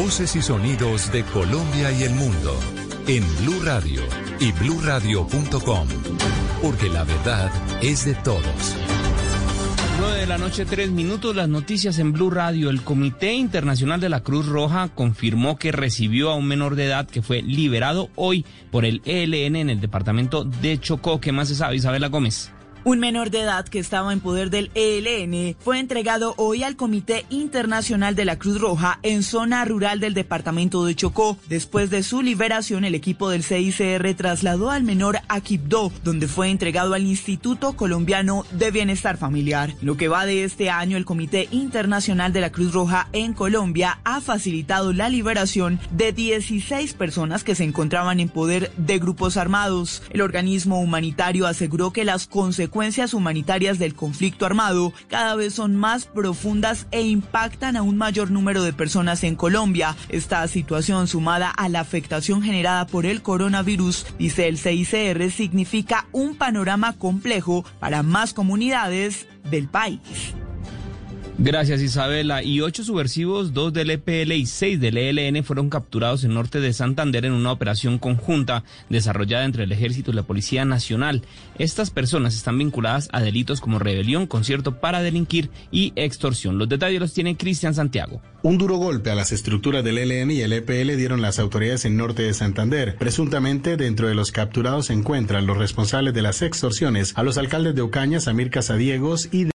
Voces y sonidos de Colombia y el mundo en Blue Radio y bluradio.com, porque la verdad es de todos. 9 de la noche, tres minutos, las noticias en Blue Radio. El Comité Internacional de la Cruz Roja confirmó que recibió a un menor de edad que fue liberado hoy por el ELN en el departamento de Chocó. ¿Qué más se sabe, Isabela Gómez? Un menor de edad que estaba en poder del ELN fue entregado hoy al Comité Internacional de la Cruz Roja en zona rural del departamento de Chocó. Después de su liberación, el equipo del CICR trasladó al menor a Quibdó, donde fue entregado al Instituto Colombiano de Bienestar Familiar. Lo que va de este año, el Comité Internacional de la Cruz Roja en Colombia ha facilitado la liberación de 16 personas que se encontraban en poder de grupos armados. El organismo humanitario aseguró que las consecuencias consecuencias humanitarias del conflicto armado cada vez son más profundas e impactan a un mayor número de personas en Colombia. Esta situación sumada a la afectación generada por el coronavirus, dice el CICR, significa un panorama complejo para más comunidades del país. Gracias Isabela. Y ocho subversivos, dos del EPL y seis del ELN fueron capturados en norte de Santander en una operación conjunta desarrollada entre el Ejército y la Policía Nacional. Estas personas están vinculadas a delitos como rebelión, concierto para delinquir y extorsión. Los detalles los tiene Cristian Santiago. Un duro golpe a las estructuras del ELN y el EPL dieron las autoridades en norte de Santander. Presuntamente, dentro de los capturados se encuentran los responsables de las extorsiones a los alcaldes de Ocaña, Samir Casadiegos y de